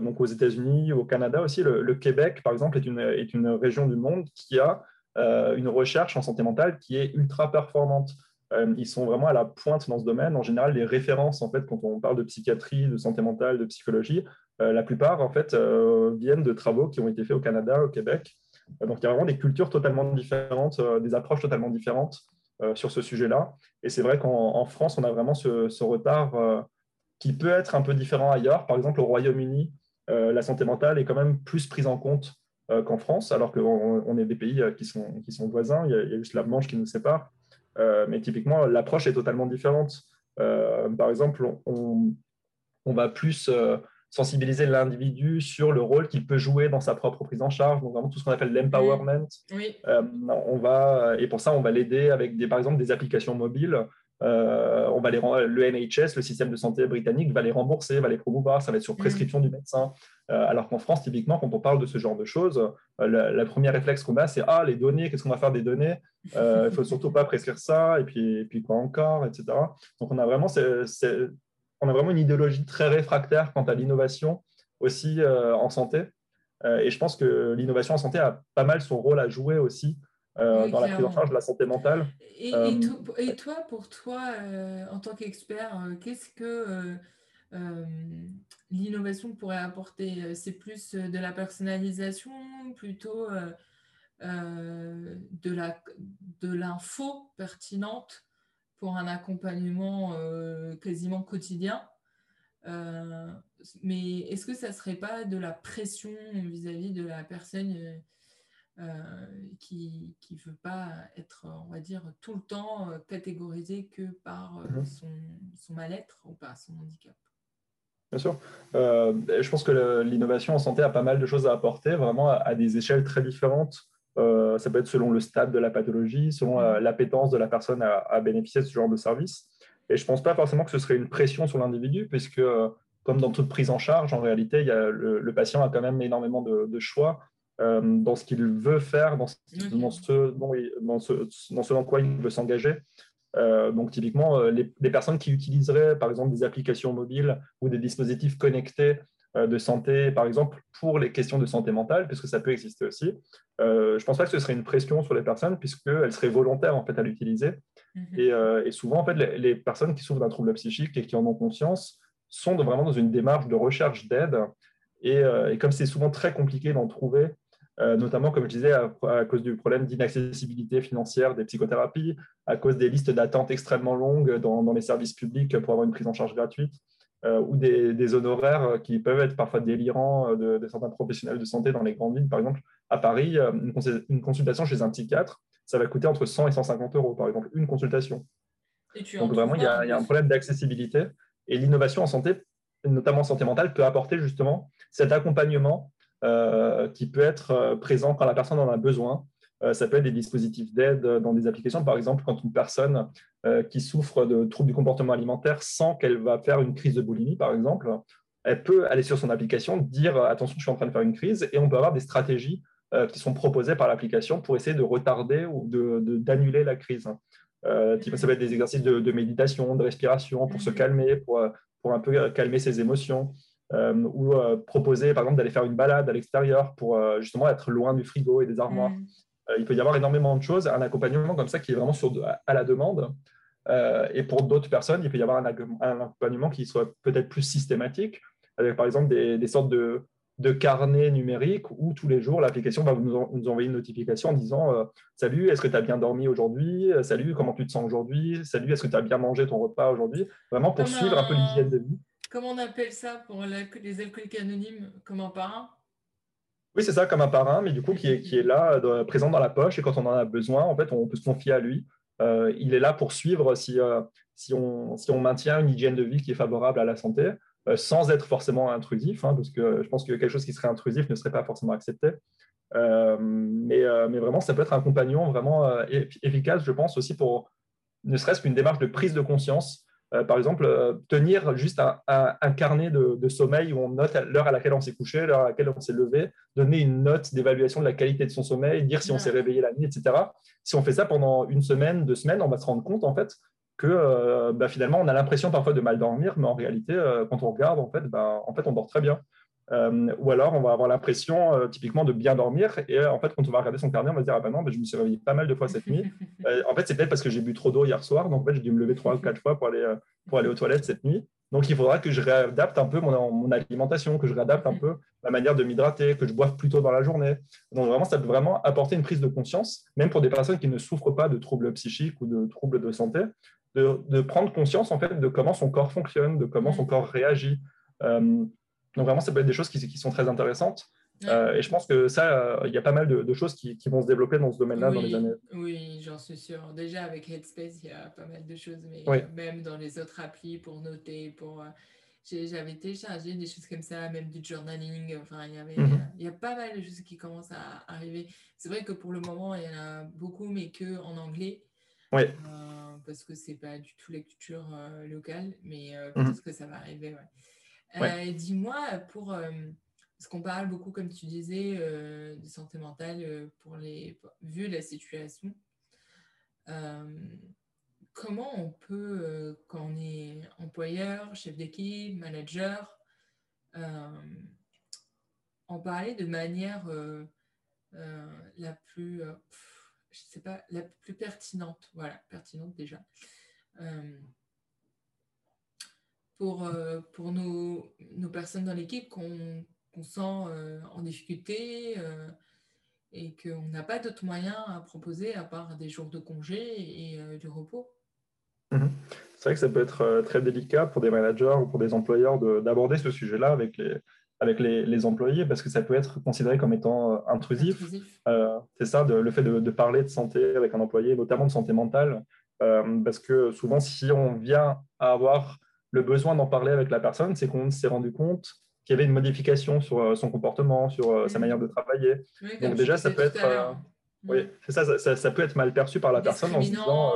donc aux États-Unis, au Canada aussi, le, le, Québec, par exemple, est une, est une région du monde qui a une recherche en santé mentale qui est ultra performante. Euh, ils sont vraiment à la pointe dans ce domaine. En général, les références, en fait, quand on parle de psychiatrie, de santé mentale, de psychologie, euh, la plupart, en fait, euh, viennent de travaux qui ont été faits au Canada, au Québec. donc, il y a vraiment des cultures totalement différentes, des approches totalement différentes sur ce sujet-là. Et c'est vrai qu'en France, on a vraiment ce, retard qui peut être un peu différent ailleurs. Par exemple, au Royaume-Uni, la santé mentale est quand même plus prise en compte qu'en France, alors qu'on est des pays qui sont, qui sont voisins. Il y, a, il y, a, juste la Manche qui nous sépare. Euh, mais typiquement, l'approche est totalement différente. Euh, par exemple, on, va plus euh, sensibiliser l'individu sur le rôle qu'il peut jouer dans sa propre prise en charge, donc vraiment tout ce qu'on appelle l'empowerment. on va, et pour ça, on va l'aider avec des, par exemple des applications mobiles euh, on va les, le NHS, le système de santé britannique, va les rembourser, va les promouvoir, ça va être sur mm. prescription du médecin. Euh, alors qu'en France, typiquement, quand on parle de ce genre de choses, euh, la, première réflexe qu'on a, c'est Ah, les données, qu'est-ce qu'on va faire des données? Il ne faut surtout pas prescrire ça, et puis, puis quoi encore, etc. Donc, on a, vraiment, on a vraiment une idéologie très réfractaire quant à l'innovation aussi en santé. et je pense que l'innovation en santé a pas mal son rôle à jouer aussi euh, dans la prise en charge de la santé mentale. Et, et, euh, toi, pour toi, euh, en tant qu'expert, qu'est-ce que l'innovation pourrait apporter? C'est plus de la personnalisation, plutôt de la de l'info pertinente pour un accompagnement quasiment quotidien? mais est-ce que ça serait pas de la pression vis-à-vis -vis de la personne euh, qui ne veut pas être, on va dire, tout le temps euh, catégorisé que par euh, mhm. son, son mal-être ou par son handicap. Bien sûr. je pense que l'innovation en santé a pas mal de choses à apporter, vraiment à, des échelles très différentes. ça peut être selon le stade de la pathologie, selon mhm. l'appétence de la personne à, bénéficier de ce genre de service. Et je ne pense pas forcément que ce serait une pression sur l'individu, puisque comme dans toute prise en charge, en réalité, il y a le, patient a quand même énormément de, de choix. Euh, dans ce qu'il veut faire, dans ce, dans ce, dans ce, dans ce dans quoi il veut s'engager. Euh, donc, typiquement, euh, les, personnes qui utiliseraient, par exemple, des applications mobiles ou des dispositifs connectés de santé, par exemple, pour les questions de santé mentale, puisque ça peut exister aussi, je ne pense pas que ce serait une pression sur les personnes, puisqu'elles seraient volontaires en fait, à l'utiliser. Mhm. et, souvent, en fait, les, personnes qui souffrent d'un trouble psychique et qui en ont conscience sont vraiment dans une démarche de recherche d'aide. Et, et, comme c'est souvent très compliqué d'en trouver, notamment, comme je disais, à, cause du problème d'inaccessibilité financière des psychothérapies, à cause des listes d'attente extrêmement longues dans, les services publics pour avoir une prise en charge gratuite, euh, ou des, honoraires qui peuvent être parfois délirants de, certains professionnels de santé dans les grandes villes. Par exemple, à Paris, euh, une, consultation chez un psychiatre, ça va coûter entre 100 et 150 euros, par exemple, une consultation. Donc vraiment, il y, a, un problème d'accessibilité. Et l'innovation en santé, notamment en santé mentale, peut apporter justement cet accompagnement euh, qui peut être euh, présent quand la personne en a besoin. Euh, ça peut être des dispositifs d'aide dans des applications, par exemple, quand une personne qui souffre de troubles du comportement alimentaire sent qu'elle va faire une crise de boulimie, par exemple, elle peut aller sur son application, dire attention, je suis en train de faire une crise, et on peut avoir des stratégies qui sont proposées par l'application pour essayer de retarder ou d'annuler la crise. ça peut être des exercices de, méditation, de respiration pour se calmer, pour, pour un peu calmer ses émotions. Euh, ou euh, proposer par exemple d'aller faire une balade à l'extérieur pour euh, justement être loin du frigo et des armoires. Mm. il peut y avoir énormément de choses, un accompagnement comme ça qui est vraiment sur à la demande. et pour d'autres personnes, il peut y avoir un, accompagnement qui soit peut-être plus systématique, avec par exemple des, sortes de, de carnets numériques où tous les jours l'application va nous, envoyer une notification en disant Salut, est-ce que tu as bien dormi aujourd'hui? Salut, comment tu te sens aujourd'hui? Salut, est-ce que tu as bien mangé ton repas aujourd'hui? Vraiment pour suivre un peu l'hygiène de vie. Comment on appelle ça pour les alcooliques anonymes? Comme un parrain? Oui, c'est ça, comme un parrain, mais du coup, qui est, est là, présent dans la poche, et quand on en a besoin, en fait, on peut se confier à lui. Euh, il est là pour suivre si, euh, si, on, si, on, maintient une hygiène de vie qui est favorable à la santé, euh, sans être forcément intrusif, hein, parce que je pense que quelque chose qui serait intrusif ne serait pas forcément accepté. mais, mais vraiment, ça peut être un compagnon vraiment efficace, je pense, aussi pour ne serait-ce qu'une démarche de prise de conscience euh, par exemple, euh, tenir juste un, carnet de, sommeil où on note l'heure à laquelle on s'est couché, l'heure à laquelle on s'est levé, donner une note d'évaluation de la qualité de son sommeil, dire si on s'est réveillé la nuit, etc. Si on fait ça pendant une semaine, deux semaines, on va se rendre compte en fait que euh, bah, finalement on a l'impression parfois de mal dormir, mais en réalité, quand on regarde, en fait, bah, en fait, on dort très bien. Euh, ou alors, on va avoir l'impression, euh, typiquement, de bien dormir. Et euh, en fait, quand on va regarder son carnet, on va se dire Ah ben non, je me suis réveillé pas mal de fois cette nuit. en fait, c'est peut-être parce que j'ai bu trop d'eau hier soir. Donc, en fait, j'ai dû me lever trois ou quatre fois pour aller, pour aller aux toilettes cette nuit. Donc, il faudra que je réadapte un peu mon, mon alimentation, que je réadapte un peu ma manière de m'hydrater, que je boive plus tôt dans la journée. Donc, vraiment, ça peut vraiment apporter une prise de conscience, même pour des personnes qui ne souffrent pas de troubles psychiques ou de troubles de santé, de, de prendre conscience, en fait, de comment son corps fonctionne, de comment son corps réagit. Donc vraiment, ça peut être des choses qui, sont très intéressantes. Euh, et je pense que ça, euh, il y a pas mal de, choses qui, vont se développer dans ce domaine-là dans les années. Oui, j'en suis sûre. Déjà avec Headspace, il y a pas mal de choses, mais même dans les autres applis pour noter, pour. Euh, j'avais téléchargé des choses comme ça, même du journaling. Enfin, il y avait, mhm. il y a pas mal de choses qui commencent à arriver. C'est vrai que pour le moment, il y en a beaucoup, mais que en anglais. Oui. parce que c'est pas du tout la culture locale, mais mhm. peut-être que ça va arriver. Ouais. Euh, dis-moi, pour euh, parce qu'on parle beaucoup, comme tu disais, euh, de santé mentale pour les vu la situation. comment on peut, quand on est employeur, chef d'équipe, manager, en parler de manière la plus, je sais pas, la plus pertinente, voilà, pertinente déjà pour, euh, pour nos, nos, personnes dans l'équipe qu'on sent euh, en difficulté euh, et qu'on n'a pas d'autres moyens à proposer à part des jours de congé et du repos. Mhm. C'est vrai que ça peut être très délicat pour des managers ou pour des employeurs d'aborder ce sujet-là avec les, avec les, les, employés parce que ça peut être considéré comme étant intrusif. c'est ça, de, le fait de, de, parler de santé avec un employé, notamment de santé mentale, parce que souvent, si on vient à avoir le besoin d'en parler avec la personne, c'est qu'on s'est rendu compte qu'il y avait une modification sur euh, son comportement, sur euh, sa mm. manière de travailler. Donc déjà, ça peut être, euh, oui, mm. c'est ça, ça, peut être mal perçu par la personne en se disant,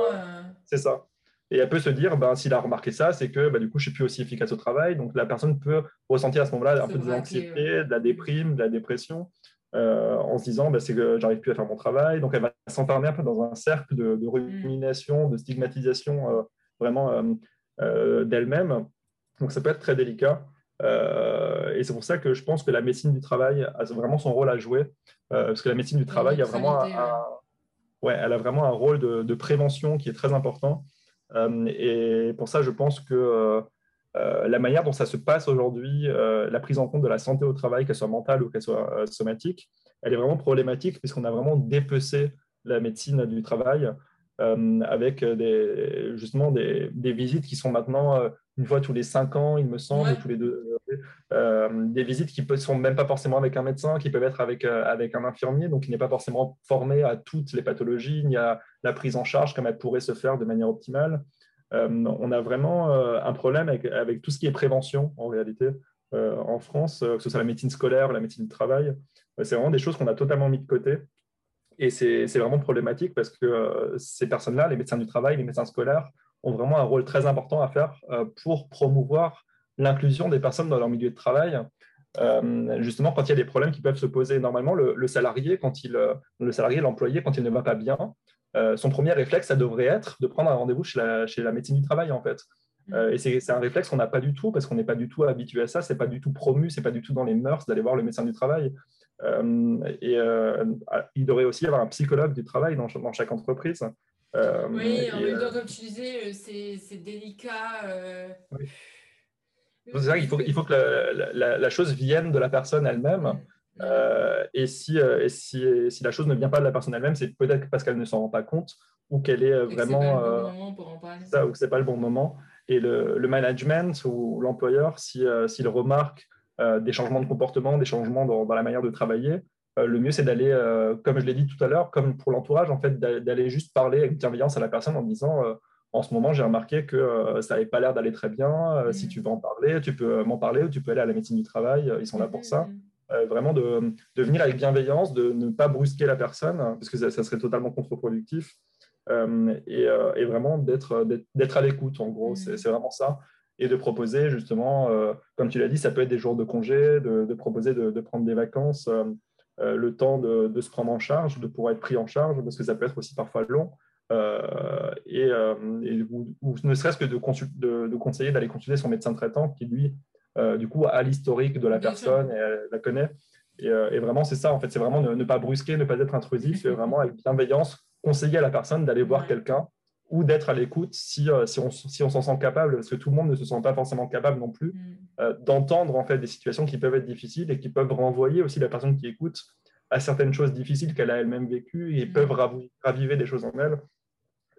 c'est ça. Et elle peut se dire, ben, s'il a remarqué ça, c'est que ben, du coup, je suis plus aussi efficace au travail. Donc la personne peut ressentir à ce moment-là un peu de l'anxiété, de la déprime, de la dépression. en se disant ben, c'est que j'arrive plus à faire mon travail. Donc elle va s'enfermer un peu dans un cercle de, de mm. rumination, de stigmatisation vraiment euh, d'elle-même. Donc ça peut être très délicat. Euh, et c'est pour ça que je pense que la médecine du travail a vraiment son rôle à jouer, euh, parce que la médecine du travail a vraiment un, ouais, elle a vraiment un rôle de, prévention qui est très important. et pour ça, je pense que la manière dont ça se passe aujourd'hui, la prise en compte de la santé au travail, qu'elle soit mentale ou qu'elle soit somatique, elle est vraiment problématique puisqu'on a vraiment dépecé la médecine du travail euh, avec des, justement des, des, visites qui sont maintenant euh, une fois tous les cinq ans, il me semble, tous les deux, euh, des visites qui ne sont même pas forcément avec un médecin, qui peuvent être avec, avec un infirmier, donc il n'est pas forcément formé à toutes les pathologies, ni à la prise en charge comme elle pourrait se faire de manière optimale. on a vraiment un problème avec, avec, tout ce qui est prévention en réalité en France, que ce soit la médecine scolaire, la médecine du travail. c'est vraiment des choses qu'on a totalement mis de côté. Et c'est vraiment problématique parce que euh, ces personnes-là, les médecins du travail, les médecins scolaires, ont vraiment un rôle très important à faire euh, pour promouvoir l'inclusion des personnes dans leur milieu de travail. Euh, justement, quand il y a des problèmes qui peuvent se poser, normalement, le, salarié, quand il, le salarié, l'employé, quand il ne va pas bien, son premier réflexe, ça devrait être de prendre un rendez-vous chez la, chez la médecine du travail, en fait. et c'est un réflexe qu'on n'a pas du tout parce qu'on n'est pas du tout habitué à ça, c'est pas du tout promu, c'est pas du tout dans les mœurs d'aller voir le médecin du travail. Euh, et euh, il devrait aussi y avoir un psychologue du travail dans, dans chaque entreprise. Euh, oui, en même temps, comme tu disais, c'est délicat. Oui. Il faut, il faut que la, la, chose vienne de la personne elle-même. Et si, et si, si, la chose ne vient pas de la personne elle-même, c'est peut-être parce qu'elle ne s'en rend pas compte ou qu'elle est vraiment. Ça, ou que ce n'est pas le bon moment. Et le, le management ou l'employeur, s'il si, remarque des changements de comportement, des changements dans, la manière de travailler, euh, le mieux c'est d'aller, euh, comme je l'ai dit tout à l'heure, comme pour l'entourage, en fait, d'aller juste parler avec bienveillance à la personne en disant en ce moment, j'ai remarqué que ça n'avait pas l'air d'aller très bien. Si mm. tu veux en parler, tu peux m'en parler ou tu peux aller à la médecine du travail. Ils sont là pour ça. vraiment de, de, venir avec bienveillance, de ne pas brusquer la personne, parce que ça, serait totalement contre-productif, et, et, vraiment d'être à l'écoute, en gros, mmh. c'est vraiment ça et de proposer justement, comme tu l'as dit, ça peut être des jours de congé, de, de proposer de, de, prendre des vacances, euh, le temps de, se prendre en charge, de pouvoir être pris en charge, parce que ça peut être aussi parfois long. Euh, et, euh, ou, ne serait-ce que de, de, conseiller d'aller consulter son médecin traitant qui, lui, du coup, a l'historique de la personne et la connaît. Et, vraiment, c'est ça, en fait, c'est vraiment ne, pas brusquer, ne pas être intrusif, c'est vraiment avec bienveillance conseiller à la personne d'aller voir quelqu'un ou d'être à l'écoute si, si, on, si on s'en sent capable, parce que tout le monde ne se sent pas forcément capable non plus, mm. d'entendre en fait des situations qui peuvent être difficiles et qui peuvent renvoyer aussi la personne qui écoute à certaines choses difficiles qu'elle a elle-même vécues et mm. peuvent raviver des choses en elle.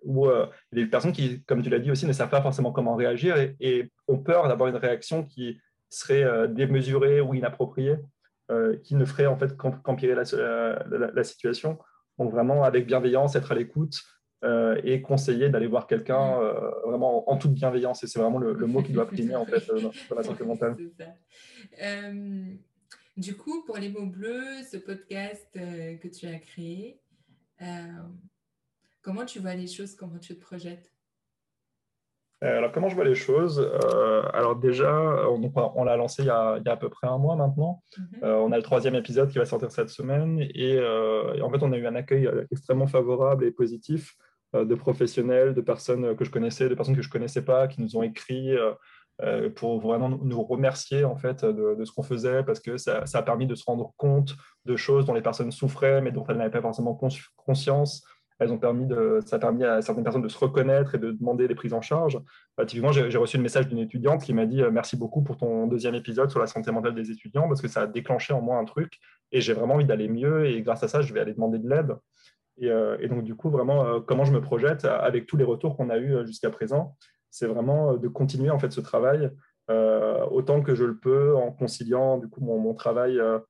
Ou euh, des personnes qui, comme tu l'as dit aussi, ne savent pas forcément comment réagir et, ont peur d'avoir une réaction qui serait euh, démesurée ou inappropriée, euh, qui ne ferait en fait qu'empirer la, situation. Donc vraiment avec bienveillance, être à l'écoute et conseiller d'aller voir quelqu'un mm. vraiment en toute bienveillance. Et c'est vraiment le, mot qui doit primer en fait dans, la santé mentale. Du coup, pour les mots bleus, ce podcast euh, que tu as créé, euh, comment tu vois les choses, comment tu te projettes? Euh, alors, comment je vois les choses? Alors, déjà, on, l'a lancé il y, a, à peu près un mois maintenant. Mhm. on a le troisième épisode qui va sortir cette semaine. Et, en fait, on a eu un accueil extrêmement favorable et positif de professionnels, de personnes que je connaissais, de personnes que je connaissais pas, qui nous ont écrit euh, pour vraiment nous remercier en fait de, ce qu'on faisait parce que ça, a permis de se rendre compte de choses dont les personnes souffraient mais dont elles n'avaient pas forcément conscience. Elles ont permis de, ça a permis à certaines personnes de se reconnaître et de demander des prises en charge. Euh, typiquement, j'ai reçu le message d'une étudiante qui m'a dit euh, merci beaucoup pour ton deuxième épisode sur la santé mentale des étudiants parce que ça a déclenché en moi un truc et j'ai vraiment envie d'aller mieux et grâce à ça, je vais aller demander de l'aide. Et, et, donc, du coup, vraiment, comment je me projette avec tous les retours qu'on a eus jusqu'à présent c'est vraiment euh, de continuer en fait ce travail euh, autant que je le peux en conciliant du coup mon, travail euh,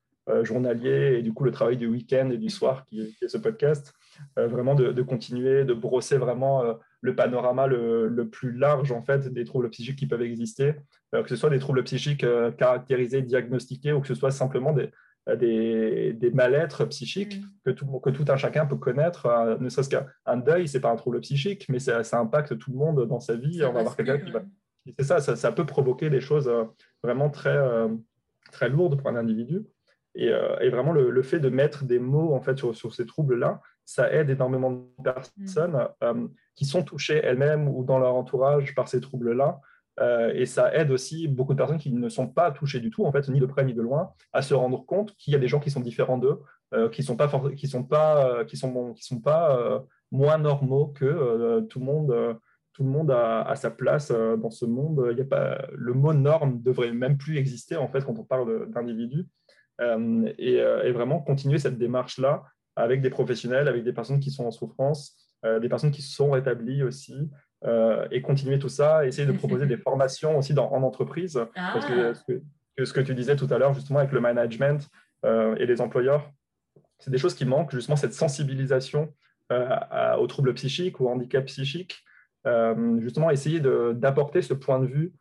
journalier et du coup le travail du week-end et du soir qui, est ce podcast, vraiment de, continuer, de brosser vraiment le panorama le, plus large en fait des troubles psychiques qui peuvent exister, que ce soit des troubles psychiques caractérisés, diagnostiqués ou que ce soit simplement des, des, des mal-être psychiques mm. que, tout, que tout un chacun peut connaître, euh, ne serait-ce qu'un deuil, c'est pas un trouble psychique, mais ça, impacte tout le monde dans sa vie. On va avoir quelqu'un qui va. C'est ça, ça, peut provoquer des choses euh, vraiment très, euh, très lourdes pour un individu. Et, et vraiment, le, fait de mettre des mots en fait, sur, sur ces troubles-là, ça aide énormément de personnes mm. qui sont touchées elles-mêmes ou dans leur entourage par ces troubles-là euh, et ça aide aussi beaucoup de personnes qui ne sont pas touchées du tout, en fait, ni de près ni de loin, à se rendre compte qu'il y a des gens qui sont différents d'eux, euh, qui sont pas qui sont pas euh, qui sont qui sont pas moins normaux que tout le monde. tout le monde a, sa place dans ce monde. Il y a pas le mot norme devrait même plus exister en fait quand on parle d'individus. Et, vraiment continuer cette démarche là avec des professionnels, avec des personnes qui sont en souffrance, des personnes qui se sont rétablies aussi, euh, et continuer tout ça, essayer de proposer des formations aussi dans, en entreprise. Parce que ah. ce, que tu disais tout à l'heure, justement, avec le management euh, et les employeurs, c'est des choses qui manquent, justement, cette sensibilisation euh, aux troubles psychiques ou handicap psychique. justement, essayer d'apporter ce point de vue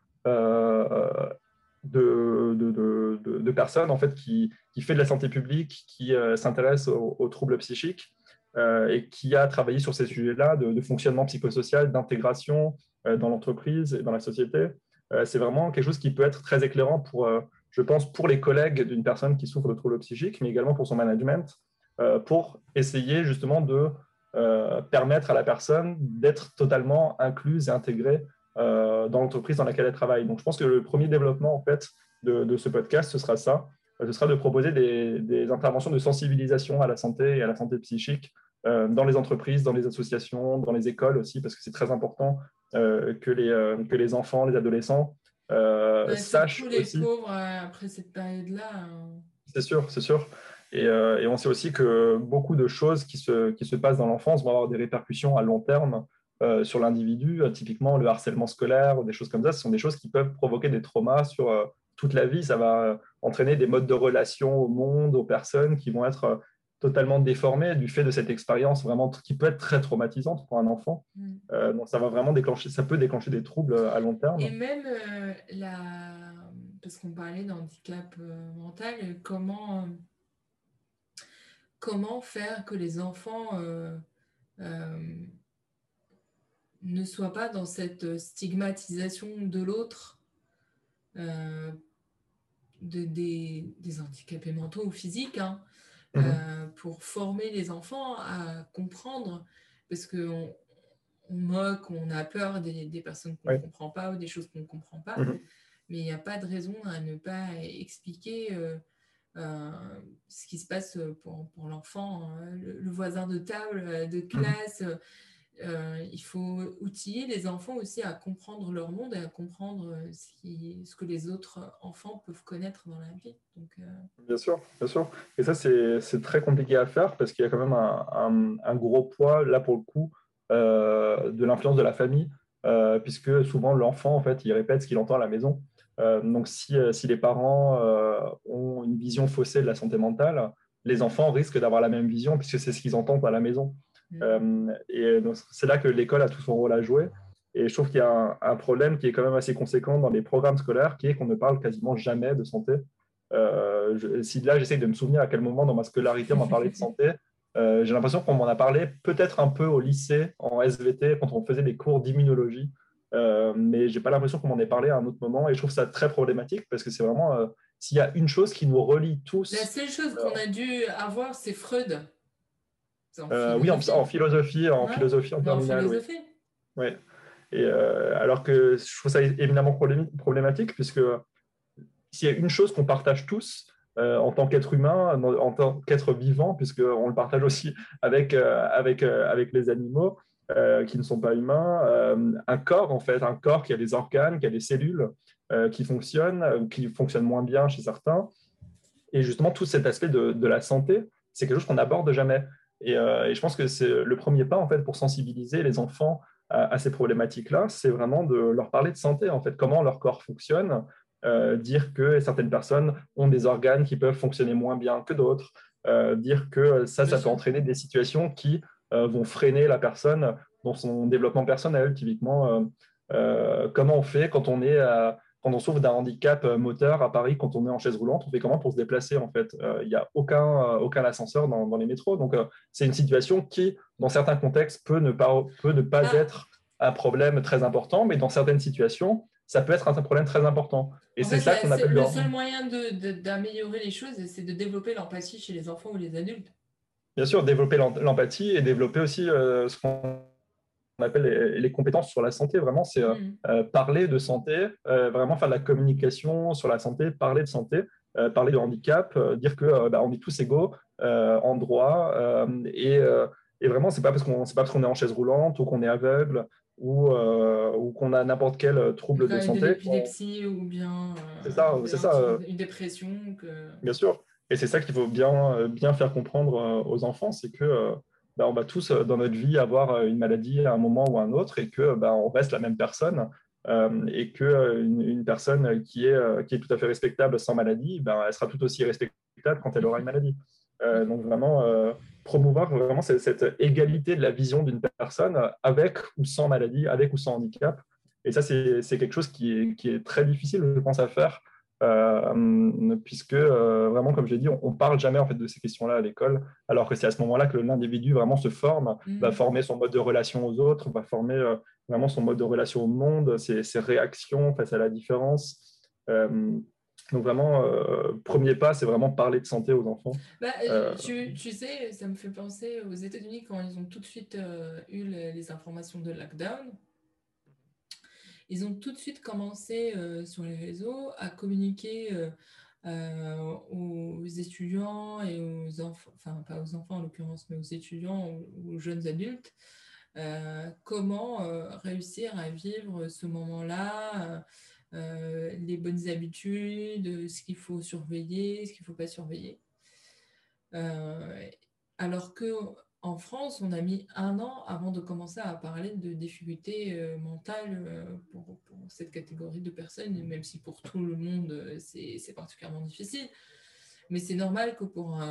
de, de, de, personnes en fait, qui, qui, fait de la santé publique, qui s'intéresse aux, aux, troubles psychiques et qui a travaillé sur ces sujets-là de, fonctionnement psychosocial, d'intégration euh, dans l'entreprise et dans la société. Euh, c'est vraiment quelque chose qui peut être très éclairant pour, je pense, pour les collègues d'une personne qui souffre de troubles psychiques, mais également pour son management, pour essayer justement de permettre à la personne d'être totalement incluse et intégrée dans l'entreprise dans laquelle elle travaille. Donc, je pense que le premier développement en fait de, de ce podcast, ce sera ça, ce sera de proposer des, des, interventions de sensibilisation à la santé et à la santé psychique euh, dans les entreprises, dans les associations, dans les écoles aussi, parce que c'est très important euh, que, les, euh, que les enfants, les adolescents sachent les aussi. pauvres après cette période-là. Hein. C'est sûr, c'est sûr. Et, et, on sait aussi que beaucoup de choses qui se, qui se passent dans l'enfance vont avoir des répercussions à long terme sur l'individu. typiquement, le harcèlement scolaire des choses comme ça, ce sont des choses qui peuvent provoquer des traumas sur toute la vie. Ça va entraîner des modes de relation au monde, aux personnes qui vont être totalement déformé du fait de cette expérience vraiment qui peut être très traumatisante pour un enfant. Mm. Euh, donc ça va vraiment déclencher, ça peut déclencher des troubles à long terme. Et même euh, la, parce qu'on parlait d'handicap mental, comment, comment faire que les enfants ne soient pas dans cette stigmatisation de l'autre de, des, des, handicapés mentaux ou physiques, hein, mhm. euh, pour former les enfants à comprendre, parce qu'on on moque, on a peur des, des personnes qu'on ne comprend pas ou des choses qu'on ne comprend pas, mhm. mais il n'y a pas de raison à ne pas expliquer euh, euh, ce qui se passe pour, pour l'enfant, hein. le, voisin de table, de mhm. classe. Euh, il faut outiller les enfants aussi à comprendre leur monde et à comprendre euh, ce, que les autres enfants peuvent connaître dans la vie. Euh, Bien sûr, bien sûr. Et ça, c'est très compliqué à faire parce qu'il y a quand même un, gros poids, là pour le coup, de l'influence de la famille, puisque souvent l'enfant, en fait, il répète ce qu'il entend à la maison. donc, si, les parents ont une vision faussée de la santé mentale, les enfants risquent d'avoir la même vision puisque c'est ce qu'ils entendent à la maison. Euh, et c'est là que l'école a tout son rôle à jouer. Et je trouve qu'il y a un, problème qui est quand même assez conséquent dans les programmes scolaires, qui est qu'on ne parle quasiment jamais de santé. Euh, si là, j'essaie de me souvenir à quel moment dans ma scolarité on m'a parlé de santé, euh, j'ai l'impression qu'on m'en a parlé peut-être un peu au lycée, en SVT, quand on faisait des cours d'immunologie. Euh, mais j'ai pas l'impression qu'on m'en ait parlé à un autre moment. Et je trouve ça très problématique parce que c'est vraiment, s'il y a une chose qui nous relie tous. La seule chose qu'on a dû avoir, c'est Freud. Euh, oui, en, philosophie, en philosophie, en terminale. Oui. Et euh, alors que je trouve ça évidemment problématique, puisque s'il y a une chose qu'on partage tous euh, en tant qu'être humain, en, tant qu'être vivant, puisqu'on le partage aussi avec, avec, avec les animaux qui ne sont pas humains, un corps, en fait, un corps qui a des organes, qui a des cellules qui fonctionnent, qui fonctionnent moins bien chez certains. Et justement, tout cet aspect de, de la santé, c'est quelque chose qu'on n'aborde jamais. Euh, et, je pense que c'est le premier pas en fait pour sensibiliser les enfants à, ces problématiques-là, c'est vraiment de leur parler de santé en fait, comment leur corps fonctionne, euh, dire que certaines personnes ont des organes qui peuvent fonctionner moins bien que d'autres, euh, dire que ça, ça peut entraîner des situations qui vont freiner la personne dans son développement personnel. Typiquement, comment on fait quand on est à quand on souffre d'un handicap euh, moteur à Paris, quand on est en chaise roulante, on fait comment pour se déplacer en fait? Il euh, n'y a aucun, euh, aucun ascenseur dans, les métros. Donc, c'est une situation qui, dans certains contextes, peut ne pas, peut ne pas ah. être un problème très important, mais dans certaines situations, ça peut être un problème très important. Et c'est ça qu'on appelle le seul moyen d'améliorer les choses, c'est de développer l'empathie chez les enfants ou les adultes. Bien sûr, développer l'empathie et développer aussi ce qu'on on appelle les, compétences sur la santé. Vraiment, c'est euh, mm. euh, parler de santé, euh, vraiment faire de la communication sur la santé, parler de santé, parler de handicap, dire que bah, on est tous égaux en droit. Et, et, vraiment, c'est pas parce qu'on c'est pas parce qu'on est en chaise roulante ou qu'on est aveugle ou, ou qu'on a n'importe quel trouble de santé. Une épilepsie ou bien ça, c'est ça, une dépression. Que... Bien sûr. Et c'est ça qu'il faut bien, bien faire comprendre aux enfants, c'est que bah, on va tous euh, dans notre vie avoir euh, une maladie à un moment ou à un autre et que bah, on reste la même personne euh, et qu'une une personne qui est, qui est tout à fait respectable sans maladie, ben, elle sera tout aussi respectable quand elle aura une maladie. donc vraiment promouvoir vraiment cette, égalité de la vision d'une personne avec ou sans maladie, avec ou sans handicap. Et ça, c'est quelque chose qui est, qui est, très difficile, je pense, à faire euh, puisque euh, vraiment, comme j'ai dit, on, ne parle jamais en fait de ces questions-là à l'école, alors que c'est à ce moment-là que l'individu vraiment se forme, mm. va former son mode de relation aux autres, va former euh, vraiment son mode de relation au monde, ses, ses réactions face à la différence. donc vraiment, premier pas, c'est vraiment parler de santé aux enfants. Bah, tu, tu, sais, ça me fait penser aux États-Unis quand ils ont tout de suite eu les informations de lockdown ils ont tout de suite commencé euh, sur les réseaux à communiquer euh, euh, aux étudiants et aux enfants, enfin pas aux enfants en l'occurrence, mais aux étudiants ou aux jeunes adultes, comment réussir à vivre ce moment-là, les bonnes habitudes, ce qu'il faut surveiller, ce qu'il ne faut pas surveiller. alors que en France, on a mis un an avant de commencer à parler de difficultés euh, mentales euh, pour, cette catégorie de personnes, même si pour tout le monde, euh, c'est particulièrement difficile. Mais c'est normal que pour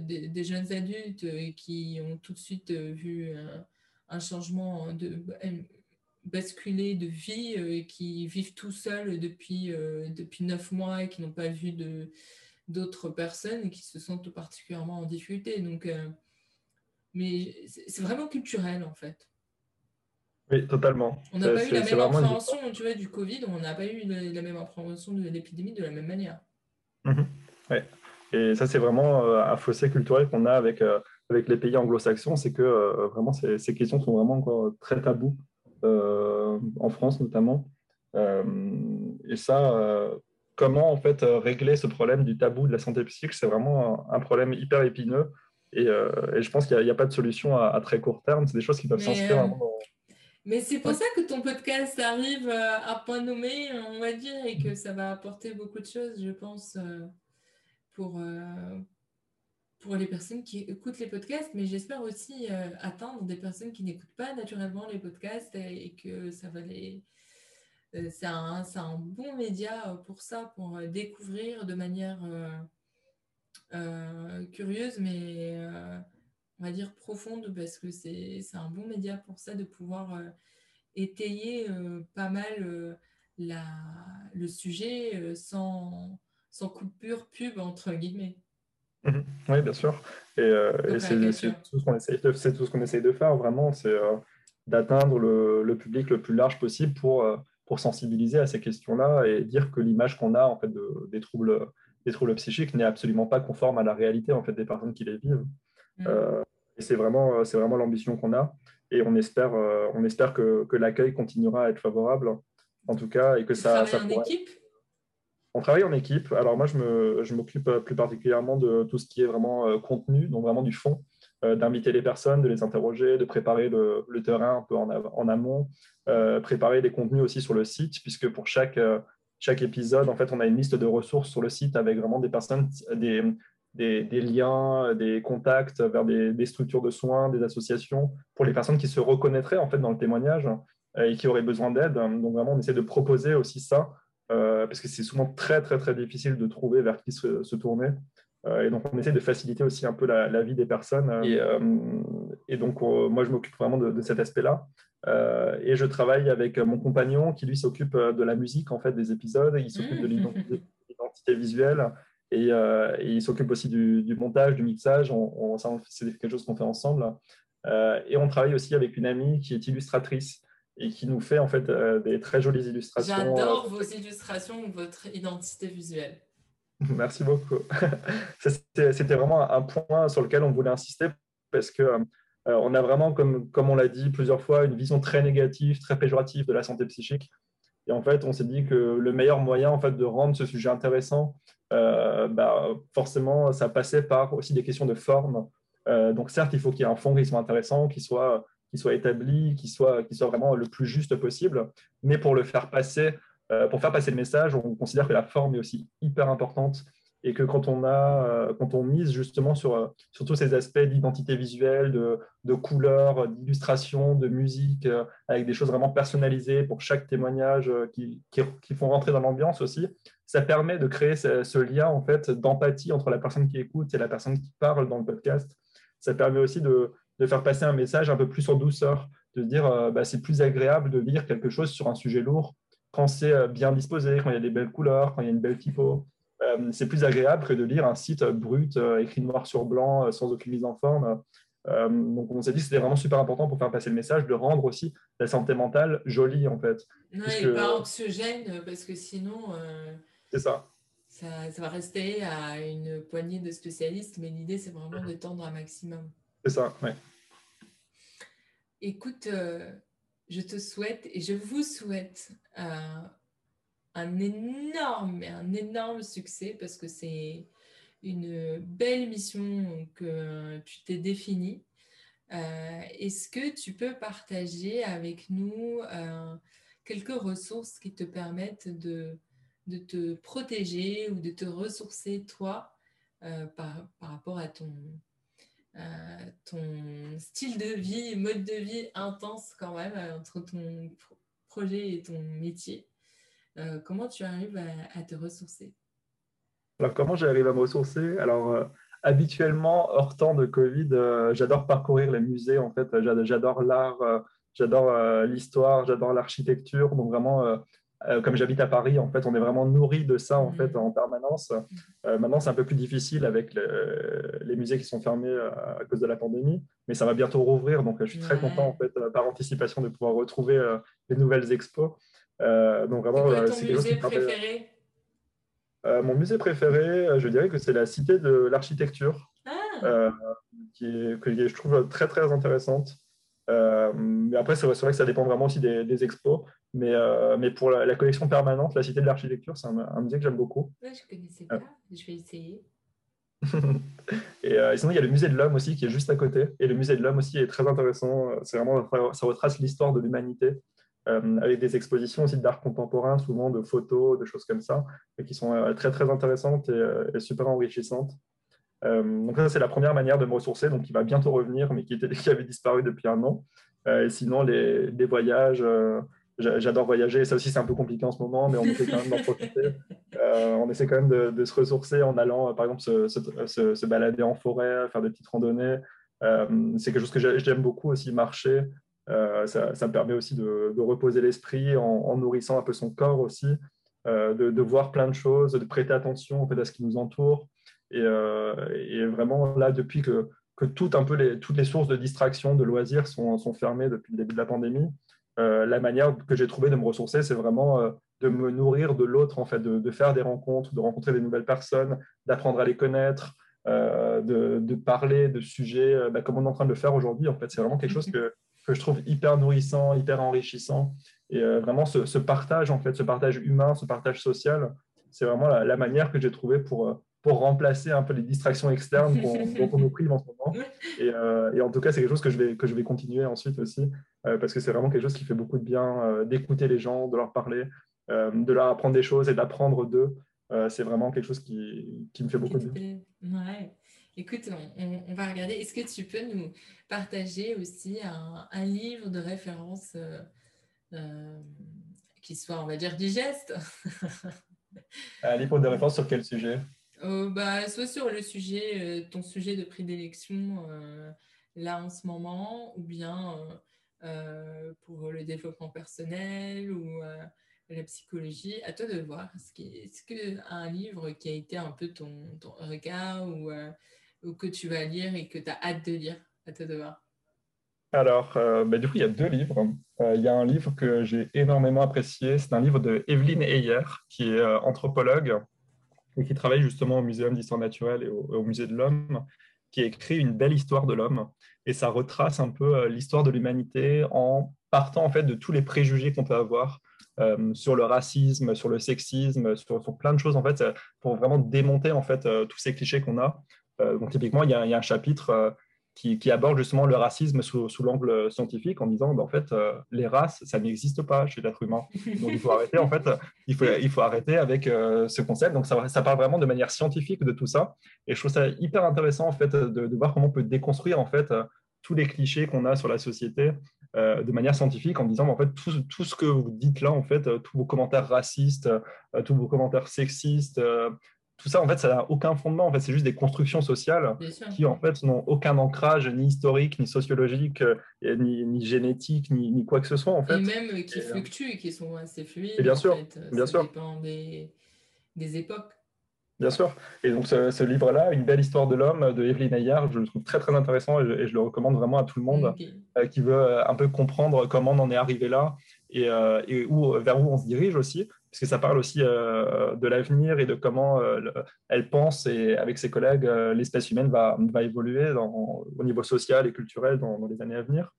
des, jeunes adultes qui ont tout de suite vu un, changement de, basculé de vie et qui vivent tout seuls depuis, depuis neuf mois et qui n'ont pas vu d'autres personnes et qui se sentent particulièrement en difficulté. Mais c'est vraiment culturel en fait. Oui, totalement. On n'a pas eu la même appréhension tu vois, du Covid, on n'a pas eu la même appréhension de l'épidémie de la même manière. Mhm. Et ça, c'est vraiment euh, un fossé culturel qu'on a avec, euh, avec les pays anglo-saxons, c'est que euh, vraiment ces, ces, questions sont vraiment encore très tabous, en France notamment. et ça, comment en fait régler ce problème du tabou de la santé psychique, c'est vraiment un, problème hyper épineux. Et, et je pense qu'il n'y a, pas de solution à, très court terme. C'est des choses qui peuvent s'inscrire Mais c'est pour ça que ton podcast arrive à point nommé, on va dire, et que ça va apporter beaucoup de choses, je pense pour, euh, pour les personnes qui écoutent les podcasts, mais j'espère aussi euh, atteindre des personnes qui n'écoutent pas naturellement les podcasts et, que ça va les... Euh, c'est un, un, bon média pour ça, pour découvrir de manière curieuse, mais on va dire profonde, parce que c'est un bon média pour ça, de pouvoir étayer pas mal la, le sujet sans, sans coupure pub, entre guillemets. Mhm. Oui, bien sûr. Et, euh, c'est tout ce qu'on essaye, de, essaye de faire, vraiment, c'est euh, d'atteindre le, public le plus large possible pour, euh, pour sensibiliser à ces questions-là et dire que l'image qu'on a en fait, de, des, troubles, des troubles psychiques n'est absolument pas conforme à la réalité en fait, des personnes qui les vivent. Mm. et c'est vraiment, vraiment l'ambition qu'on a. Et on espère, on espère que, que l'accueil continuera à être favorable, en tout cas, et que ça... ça en équipe? On travaille en équipe. Alors moi, je m'occupe euh, plus particulièrement de tout ce qui est vraiment euh, contenu, donc vraiment du fond, euh, d'inviter les personnes, de les interroger, de préparer le, terrain un peu en, amont, préparer des contenus aussi sur le site, puisque pour chaque, chaque épisode, en fait, on a une liste de ressources sur le site avec vraiment des personnes, des, des, liens, des contacts vers des, structures de soins, des associations, pour les personnes qui se reconnaîtraient en fait dans le témoignage et qui auraient besoin d'aide. Donc vraiment, on essaie de proposer aussi ça euh, parce que c'est souvent très, très, très difficile de trouver vers qui se, tourner. Euh, et donc, on essaie de faciliter aussi un peu la, vie des personnes. Et, euh, donc, moi, je m'occupe vraiment de, cet aspect-là. Et je travaille avec mon compagnon qui, lui, s'occupe de la musique, en fait, des épisodes. Il s'occupe de mmh. l'identité visuelle. Et, il s'occupe aussi du, montage, du mixage. On, c'est quelque chose qu'on fait ensemble. et on travaille aussi avec une amie qui est illustratrice et qui nous fait en fait euh, des très jolies illustrations. J'adore vos illustrations, votre identité visuelle. Merci beaucoup. C'était vraiment un point sur lequel on voulait insister parce que euh, on a vraiment, comme, on l'a dit plusieurs fois, une vision très négative, très péjorative de la santé psychique. Et en fait, on s'est dit que le meilleur moyen en fait, de rendre ce sujet intéressant, euh, bah, forcément, ça passait par aussi des questions de forme. donc certes, il faut qu'il y ait un fond qui soit intéressant, qui soit établi, qui soit, qui soit vraiment le plus juste possible. Mais pour le faire passer, euh, pour faire passer le message, on considère que la forme est aussi hyper importante et que quand on, a, euh, quand on mise justement sur, euh, sur tous ces aspects d'identité visuelle, de, de couleurs, d'illustration, de musique, avec des choses vraiment personnalisées pour chaque témoignage qui, qui, font rentrer dans l'ambiance aussi, ça permet de créer ce, lien en fait d'empathie entre la personne qui écoute et la personne qui parle dans le podcast. Ça permet aussi de, de faire passer un message un peu plus en douceur, de dire euh, bah, c'est plus agréable de lire quelque chose sur un sujet lourd quand c'est euh, bien disposé, quand il y a des belles couleurs, quand il y a une belle typo. Euh, c'est plus agréable que de lire un site brut, écrit noir sur blanc, sans aucune mise en forme. donc on s'est dit que c'était vraiment super important pour faire passer le message, de rendre aussi la santé mentale jolie en fait. Non, et pas anxiogène, parce que sinon... c'est ça. ça. Ça va rester à une poignée de spécialistes, mais l'idée c'est vraiment de tendre un maximum. C'est ça, oui. Écoute, euh, je te souhaite et je vous souhaite euh, un énorme, un énorme succès parce que c'est une belle mission que tu t'es définie. Euh, est-ce que tu peux partager avec nous quelques ressources qui te permettent de, de, te protéger ou de te ressourcer toi par, par rapport à ton, euh, ton style de vie, mode de vie intense quand même euh, entre ton projet et ton métier? Euh, comment tu arrives à, te ressourcer? Alors, comment j'arrive à me ressourcer? Alors, habituellement, hors temps de Covid, j'adore parcourir les musées. En fait, j'adore l'art, j'adore l'histoire, j'adore l'architecture. Donc vraiment, euh, comme j'habite à Paris, en fait, on est vraiment nourri de ça en fait en permanence. Euh, maintenant, c'est un peu plus difficile avec les musées qui sont fermés euh, à cause de la pandémie, mais ça va bientôt rouvrir. Donc, je suis très content en fait par anticipation de pouvoir retrouver les nouvelles expos. Donc vraiment, c'est ton musée préféré Mon musée préféré, je dirais que c'est la Cité de l'Architecture, ah. qui que je trouve très très intéressante. Euh, mais après, c'est vrai, vrai, que ça dépend vraiment aussi des, expos. Mais, euh, mais pour la, collection permanente, la Cité de l'Architecture, c'est un, musée que j'aime beaucoup. je ne connaissais pas, je vais essayer. Euh, et, sinon, il y a le musée de l'homme aussi qui est juste à côté. Et le musée de l'homme aussi est très intéressant. C'est vraiment, ça retrace l'histoire de l'humanité avec des expositions aussi d'art contemporain, souvent de photos, de choses comme ça, et qui sont très très intéressantes et super enrichissantes. Euh, donc ça, c'est la première manière de me ressourcer, donc qui va bientôt revenir, mais qui, était, qui avait disparu depuis un an. Euh, et sinon, les, voyages, euh, j'adore voyager. Ça aussi, c'est un peu compliqué en ce moment, mais on essaie quand même d'en profiter. on essaie quand même de, se ressourcer en allant, par exemple, se, balader en forêt, faire des petites randonnées. c'est quelque chose que j'aime beaucoup aussi, marcher. Ça, me permet aussi de, reposer l'esprit en, nourrissant un peu son corps aussi, de, voir plein de choses, de prêter attention en fait, à ce qui nous entoure. Euh, et, vraiment, là, depuis que, que un peu les, toutes les sources de distraction, de loisirs sont, sont fermées depuis le début de la pandémie, euh, la manière que j'ai trouvé de me ressourcer, c'est vraiment euh, de me nourrir de l'autre, en fait, de, faire des rencontres, de rencontrer des nouvelles personnes, d'apprendre à les connaître, de, de, parler de sujets bah, comme on est en train de le faire aujourd'hui. En fait, c'est vraiment quelque chose que, que, je trouve hyper nourrissant, hyper enrichissant. Et vraiment, ce, partage, en fait, ce partage humain, ce partage social, c'est vraiment la, la, manière que j'ai trouvé pour, pour remplacer un peu les distractions externes dont on nous prive en ce moment. Euh, et, en tout cas, c'est quelque chose que je vais, que je vais continuer ensuite aussi, euh, parce que c'est vraiment quelque chose qui fait beaucoup de bien euh, d'écouter les gens, de leur parler, de leur apprendre des choses et d'apprendre d'eux. c'est vraiment quelque chose qui, qui me fait beaucoup de bien. Ouais. Écoute, on, va regarder. Est-ce que tu peux nous partager aussi un, un livre de référence qui soit, on va dire, digeste? Un livre de référence sur quel sujet? Euh, bah, Soit sur le sujet, euh, ton sujet de prédilection euh, là en ce moment, ou bien pour le développement personnel ou la psychologie. À toi de voir. Est-ce qu'un livre qui a été un peu ton, ton regard ou, que tu vas lire et que tu as hâte de lire À toi de voir? Alors, bah, du coup, il y a deux livres. il y a un livre que j'ai énormément apprécié. C'est un livre de Evelyne Heyer, qui est anthropologue et qui travaille justement au Muséum d'histoire naturelle et au, Musée de l'Homme, qui écrit une belle histoire de l'homme. Et ça retrace un peu euh, l'histoire de l'humanité en partant en fait de tous les préjugés qu'on peut avoir euh, sur le racisme, sur le sexisme, sur, plein de choses en fait, pour vraiment démonter en fait euh, tous ces clichés qu'on a. donc typiquement, il y, a, il y, a, un chapitre qui, aborde justement le racisme sous, l'angle scientifique en disant bah, en fait euh, les races ça n'existe pas chez l'être humain. Donc il faut arrêter en fait il faut, il faut arrêter avec euh, ce concept. Donc ça, ça, parle vraiment de manière scientifique de tout ça. Et je trouve ça hyper intéressant en fait de, voir comment on peut déconstruire en fait tous les clichés qu'on a sur la société euh, de manière scientifique en disant en fait tout, tout, ce que vous dites là en fait tous vos commentaires racistes tous vos commentaires sexistes tout ça, en fait, ça n'a aucun fondement. En fait, c'est juste des constructions sociales qui, en fait, n'ont aucun ancrage ni historique, ni sociologique, euh, ni, génétique, ni, quoi que ce soit, en fait. Et même euh, qui euh, fluctuent et qui sont assez fluides. Et bien sûr, bien sûr. dépend des, des, époques. Bien sûr. Et donc, ce, livre-là, Une belle histoire de l'homme, de Evelyn Ayard, je le trouve très, très intéressant et je, le recommande vraiment à tout le monde qui veut un peu comprendre comment on en est arrivé là et, et où, vers où on se dirige aussi puisque ça parle aussi euh, de l'avenir et de comment euh, elle pense et avec ses collègues, euh, l'espèce humaine va, évoluer au niveau social et culturel dans, les années à venir.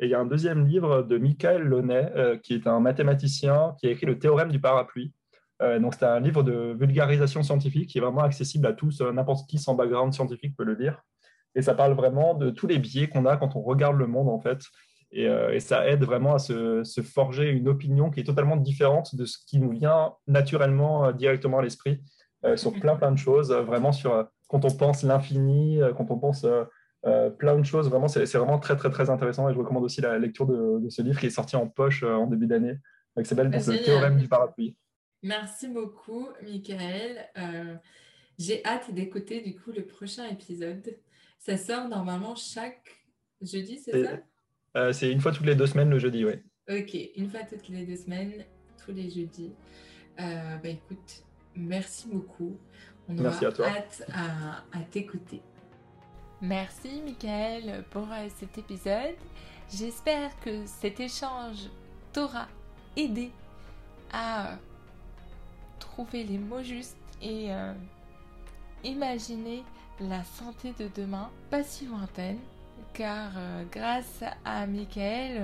Et il y a un deuxième livre de Michael Launay, qui est un mathématicien qui a écrit le théorème du parapluie. donc c'est un livre de vulgarisation scientifique qui est vraiment accessible à tous, n'importe qui sans background scientifique peut le lire. Et ça parle vraiment de tous les biais qu'on a quand on regarde le monde en fait, euh, et, ça aide vraiment à se, forger une opinion qui est totalement différente de ce qui nous vient naturellement euh, directement à l'esprit euh, sur plein plein de choses, vraiment sur quand on pense l'infini, quand on pense plein de choses. Vraiment, c'est vraiment très très très intéressant et je recommande aussi la lecture de, ce livre qui est sorti en poche en début d'année, qui s'appelle Le théorème du parapluie. Merci beaucoup, Michael. J'ai hâte d'écouter du coup le prochain épisode. Ça sort normalement chaque jeudi, c'est ça? Euh, C'est une fois toutes les deux semaines le jeudi, oui. Ok, une fois toutes les deux semaines, tous les jeudis. Euh, bah écoute, merci beaucoup. On merci aura hâte à, à t'écouter. Merci Michael pour euh, cet épisode. J'espère que cet échange t'aura aidé à trouver les mots justes et euh, imaginer la santé de demain pas si lointaine car euh, grâce à Michael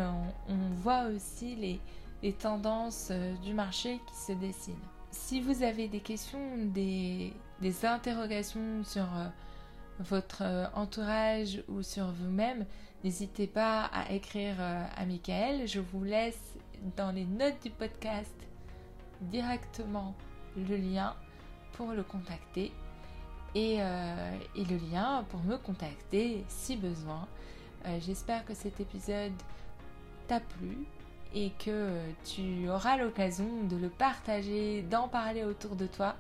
on, voit aussi les, tendances euh, du marché qui se dessinent. Si vous avez des questions, des, des interrogations sur votre entourage ou sur vous-même, n'hésitez pas à écrire à Michael. Je vous laisse dans les notes du podcast directement le lien pour le contacter euh, et, le lien pour me contacter si besoin. Euh, j'espère que cet épisode t'a plu et que tu auras l'occasion de le partager, d'en parler autour de toi.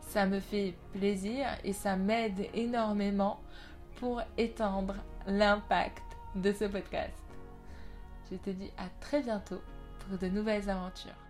Ça me fait plaisir et ça m'aide énormément pour étendre l'impact de ce podcast. Je te dis à très bientôt pour de nouvelles aventures.